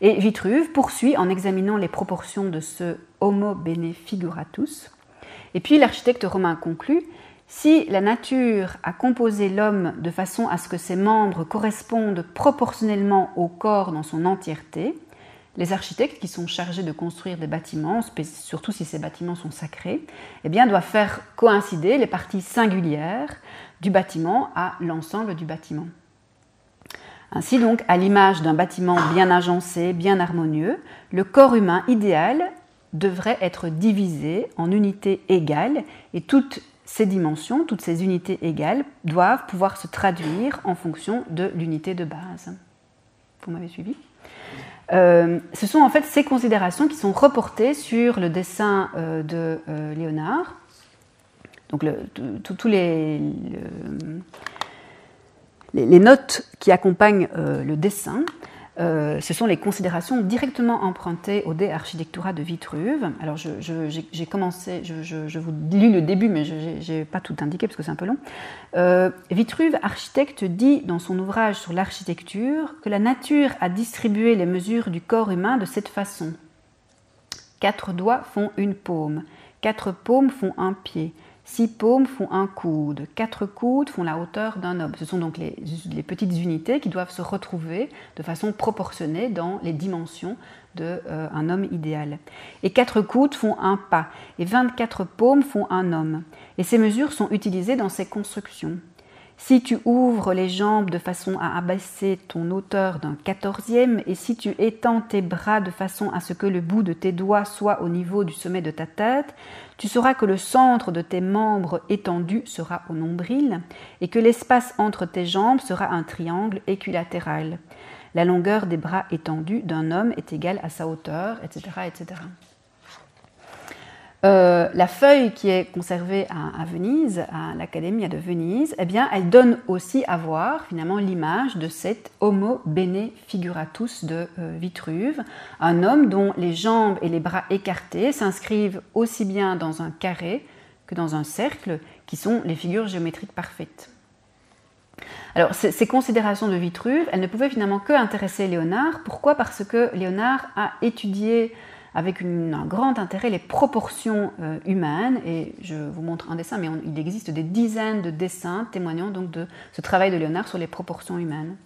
Et Vitruve poursuit en examinant les proportions de ce homo bene figuratus. Et puis l'architecte romain conclut si la nature a composé l'homme de façon à ce que ses membres correspondent proportionnellement au corps dans son entièreté, les architectes qui sont chargés de construire des bâtiments, surtout si ces bâtiments sont sacrés, eh bien, doivent faire coïncider les parties singulières du bâtiment à l'ensemble du bâtiment. Ainsi donc, à l'image d'un bâtiment bien agencé, bien harmonieux, le corps humain idéal devrait être divisé en unités égales et toutes ces dimensions, toutes ces unités égales, doivent pouvoir se traduire en fonction de l'unité de base. Vous m'avez suivi? Euh, ce sont en fait ces considérations qui sont reportées sur le dessin euh, de euh, Léonard. Donc tous les, notes qui accompagnent le dessin euh, ce sont les considérations directement empruntées au De Architectura de Vitruve. Alors, j'ai commencé, je, vous lis le début, mais je n'ai pas tout indiqué parce que c'est un peu long. Euh, Vitruve, architecte, dit dans son ouvrage sur l'architecture que la nature a distribué les mesures du corps humain de cette façon. Quatre doigts font une paume, quatre paumes font un pied, Six paumes font un coude, quatre coudes font la hauteur d'un homme. Ce sont donc les, petites unités qui doivent se retrouver de façon proportionnée dans les dimensions d'un euh, homme idéal. Et quatre coudes font un pas, et 24 paumes font un homme. Et ces mesures sont utilisées dans ces constructions. Si tu ouvres les jambes de façon à abaisser ton hauteur d'un quatorzième, et si tu étends tes bras de façon à ce que le bout de tes doigts soit au niveau du sommet de ta tête, tu sauras que le centre de tes membres étendus sera au nombril, et que l'espace entre tes jambes sera un triangle équilatéral. La longueur des bras étendus d'un homme est égale à sa hauteur, etc. etc. Euh, la feuille qui est conservée à, Venise, à l'Académie de Venise, eh bien, elle donne aussi à voir finalement l'image de cet Homo bene figuratus de euh, Vitruve, un homme dont les jambes et les bras écartés s'inscrivent aussi bien dans un carré que dans un cercle, qui sont les figures géométriques parfaites. Alors, ces considérations de Vitruve, elles ne pouvaient finalement que intéresser Léonard. Pourquoi? Parce que Léonard a étudié avec un grand intérêt les proportions euh, humaines. Et je vous montre un dessin, mais il existe des dizaines de dessins témoignant donc de ce travail de Léonard sur les proportions humaines.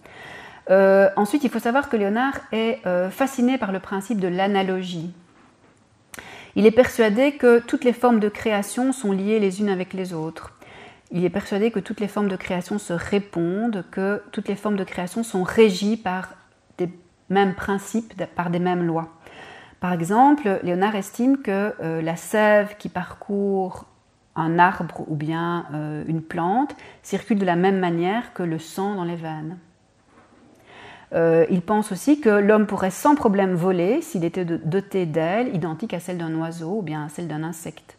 Euh, ensuite, il faut savoir que Léonard est euh, fasciné par le principe de l'analogie. Il est persuadé que toutes les formes de création sont liées les unes avec les autres. Il est persuadé que toutes les formes de création se répondent, que toutes les formes de création sont régies par des mêmes principes, par des mêmes lois. Par exemple, Léonard estime que euh, la sève qui parcourt un arbre ou bien euh, une plante circule de la même manière que le sang dans les veines. Euh, il pense aussi que l'homme pourrait sans problème voler s'il était doté d'ailes identiques à celles d'un oiseau ou bien à celles d'un insecte.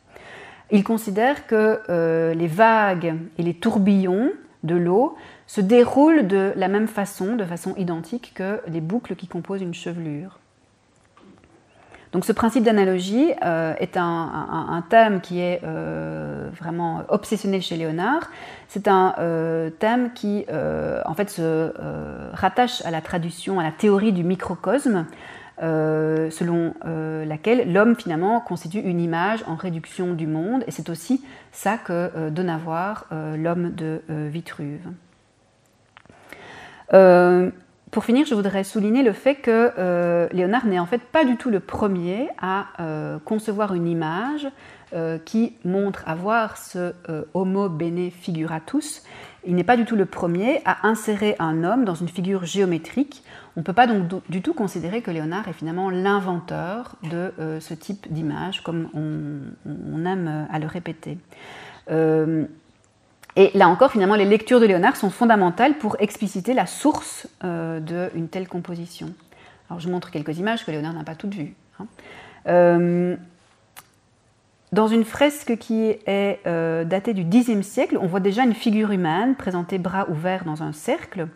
Il considère que les vagues et les tourbillons de l'eau se déroulent de la même façon, de façon identique que les boucles qui composent une chevelure. Donc ce principe d'analogie euh, est un, thème qui est euh, vraiment obsessionnel chez Léonard. C'est un euh, thème qui en fait se rattache à la traduction, à la théorie du microcosme, selon laquelle l'homme finalement constitue une image en réduction du monde, et c'est aussi ça que donne à voir l'homme de Vitruve. Pour finir, je voudrais souligner le fait que euh, Léonard n'est en fait pas du tout le premier à euh, concevoir une image euh, qui montre avoir ce Homo bene figuratus il n'est pas du tout le premier à insérer un homme dans une figure géométrique. On ne peut pas donc du tout considérer que Léonard est finalement l'inventeur de ce type d'image, comme on, aime à le répéter. Euh, et là encore, finalement, les lectures de Léonard sont fondamentales pour expliciter la source euh, d'une telle composition. Alors je montre quelques images que Léonard n'a pas toutes vues. Hein. Dans une fresque qui est euh, datée du Xe siècle, on voit déjà une figure humaine présentée bras ouverts dans un cercle.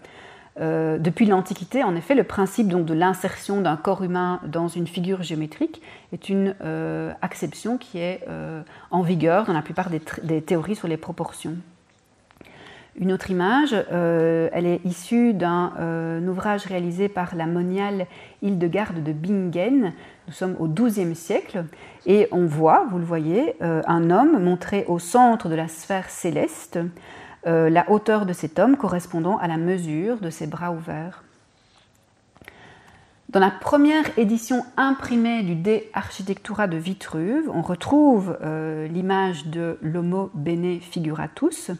Euh, depuis l'Antiquité, en effet, le principe donc, de l'insertion d'un corps humain dans une figure géométrique est une euh, acception qui est en vigueur dans la plupart des, théories sur les proportions. Une autre image, elle est issue d'un ouvrage réalisé par la moniale Hildegarde de Bingen. Nous sommes au XIIe siècle et on voit, vous le voyez, euh, un homme montré au centre de la sphère céleste, euh, la hauteur de cet homme correspondant à la mesure de ses bras ouverts. Dans la première édition imprimée du De Architectura de Vitruve, on retrouve euh, l'image de l'Homo Bene Figuratus.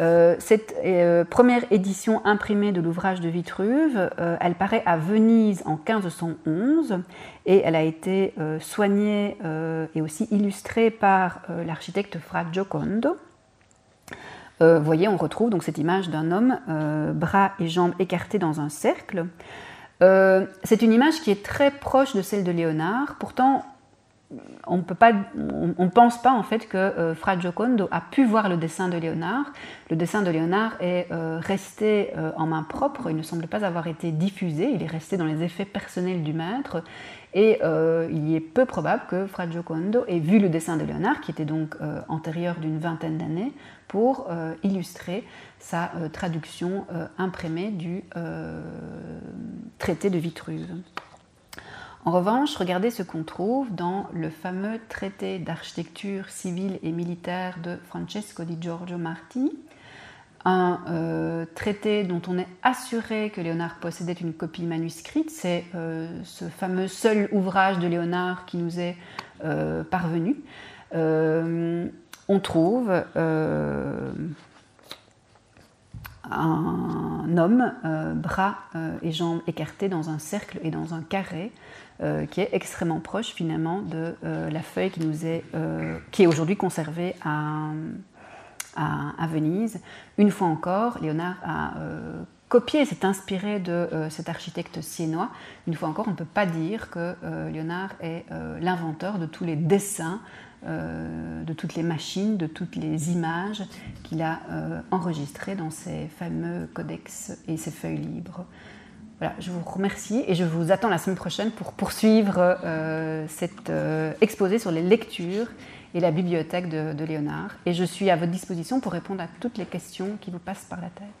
Euh, cette euh, première édition imprimée de l'ouvrage de Vitruve, elle paraît à Venise en 1511 et elle a été soignée et aussi illustrée par l'architecte Fra Giocondo. vous voyez, on retrouve donc cette image d'un homme, bras et jambes écartés dans un cercle. Euh, c'est une image qui est très proche de celle de Léonard. Pourtant, on ne pense pas en fait que euh, Fra Giocondo a pu voir le dessin de Léonard. Le dessin de Léonard est euh, resté en main propre, il ne semble pas avoir été diffusé, il est resté dans les effets personnels du maître. Et il est peu probable que Fra Giocondo ait vu le dessin de Léonard, qui était donc antérieur d'une vingtaine d'années, pour illustrer sa euh, traduction euh, imprimée du euh, traité de Vitruve. En revanche, regardez ce qu'on trouve dans le fameux traité d'architecture civile et militaire de Francesco di Giorgio Marti, un traité dont on est assuré que Léonard possédait une copie manuscrite. C'est ce fameux seul ouvrage de Léonard qui nous est parvenu. on trouve un homme, euh, bras euh, et jambes écartés dans un cercle et dans un carré, euh, qui est extrêmement proche finalement de la feuille qui, nous est, qui est aujourd'hui conservée à, à, Venise. Une fois encore, Léonard a copié, s'est inspiré de cet architecte siennois. Une fois encore, on ne peut pas dire que Léonard est l'inventeur de tous les dessins euh, de toutes les machines, de toutes les images qu'il a euh, enregistrées dans ces fameux codex et ces feuilles libres. Je vous remercie et je vous attends la semaine prochaine pour poursuivre euh, cet exposé sur les lectures et la bibliothèque de, de Léonard. Et je suis à votre disposition pour répondre à toutes les questions qui vous passent par la tête.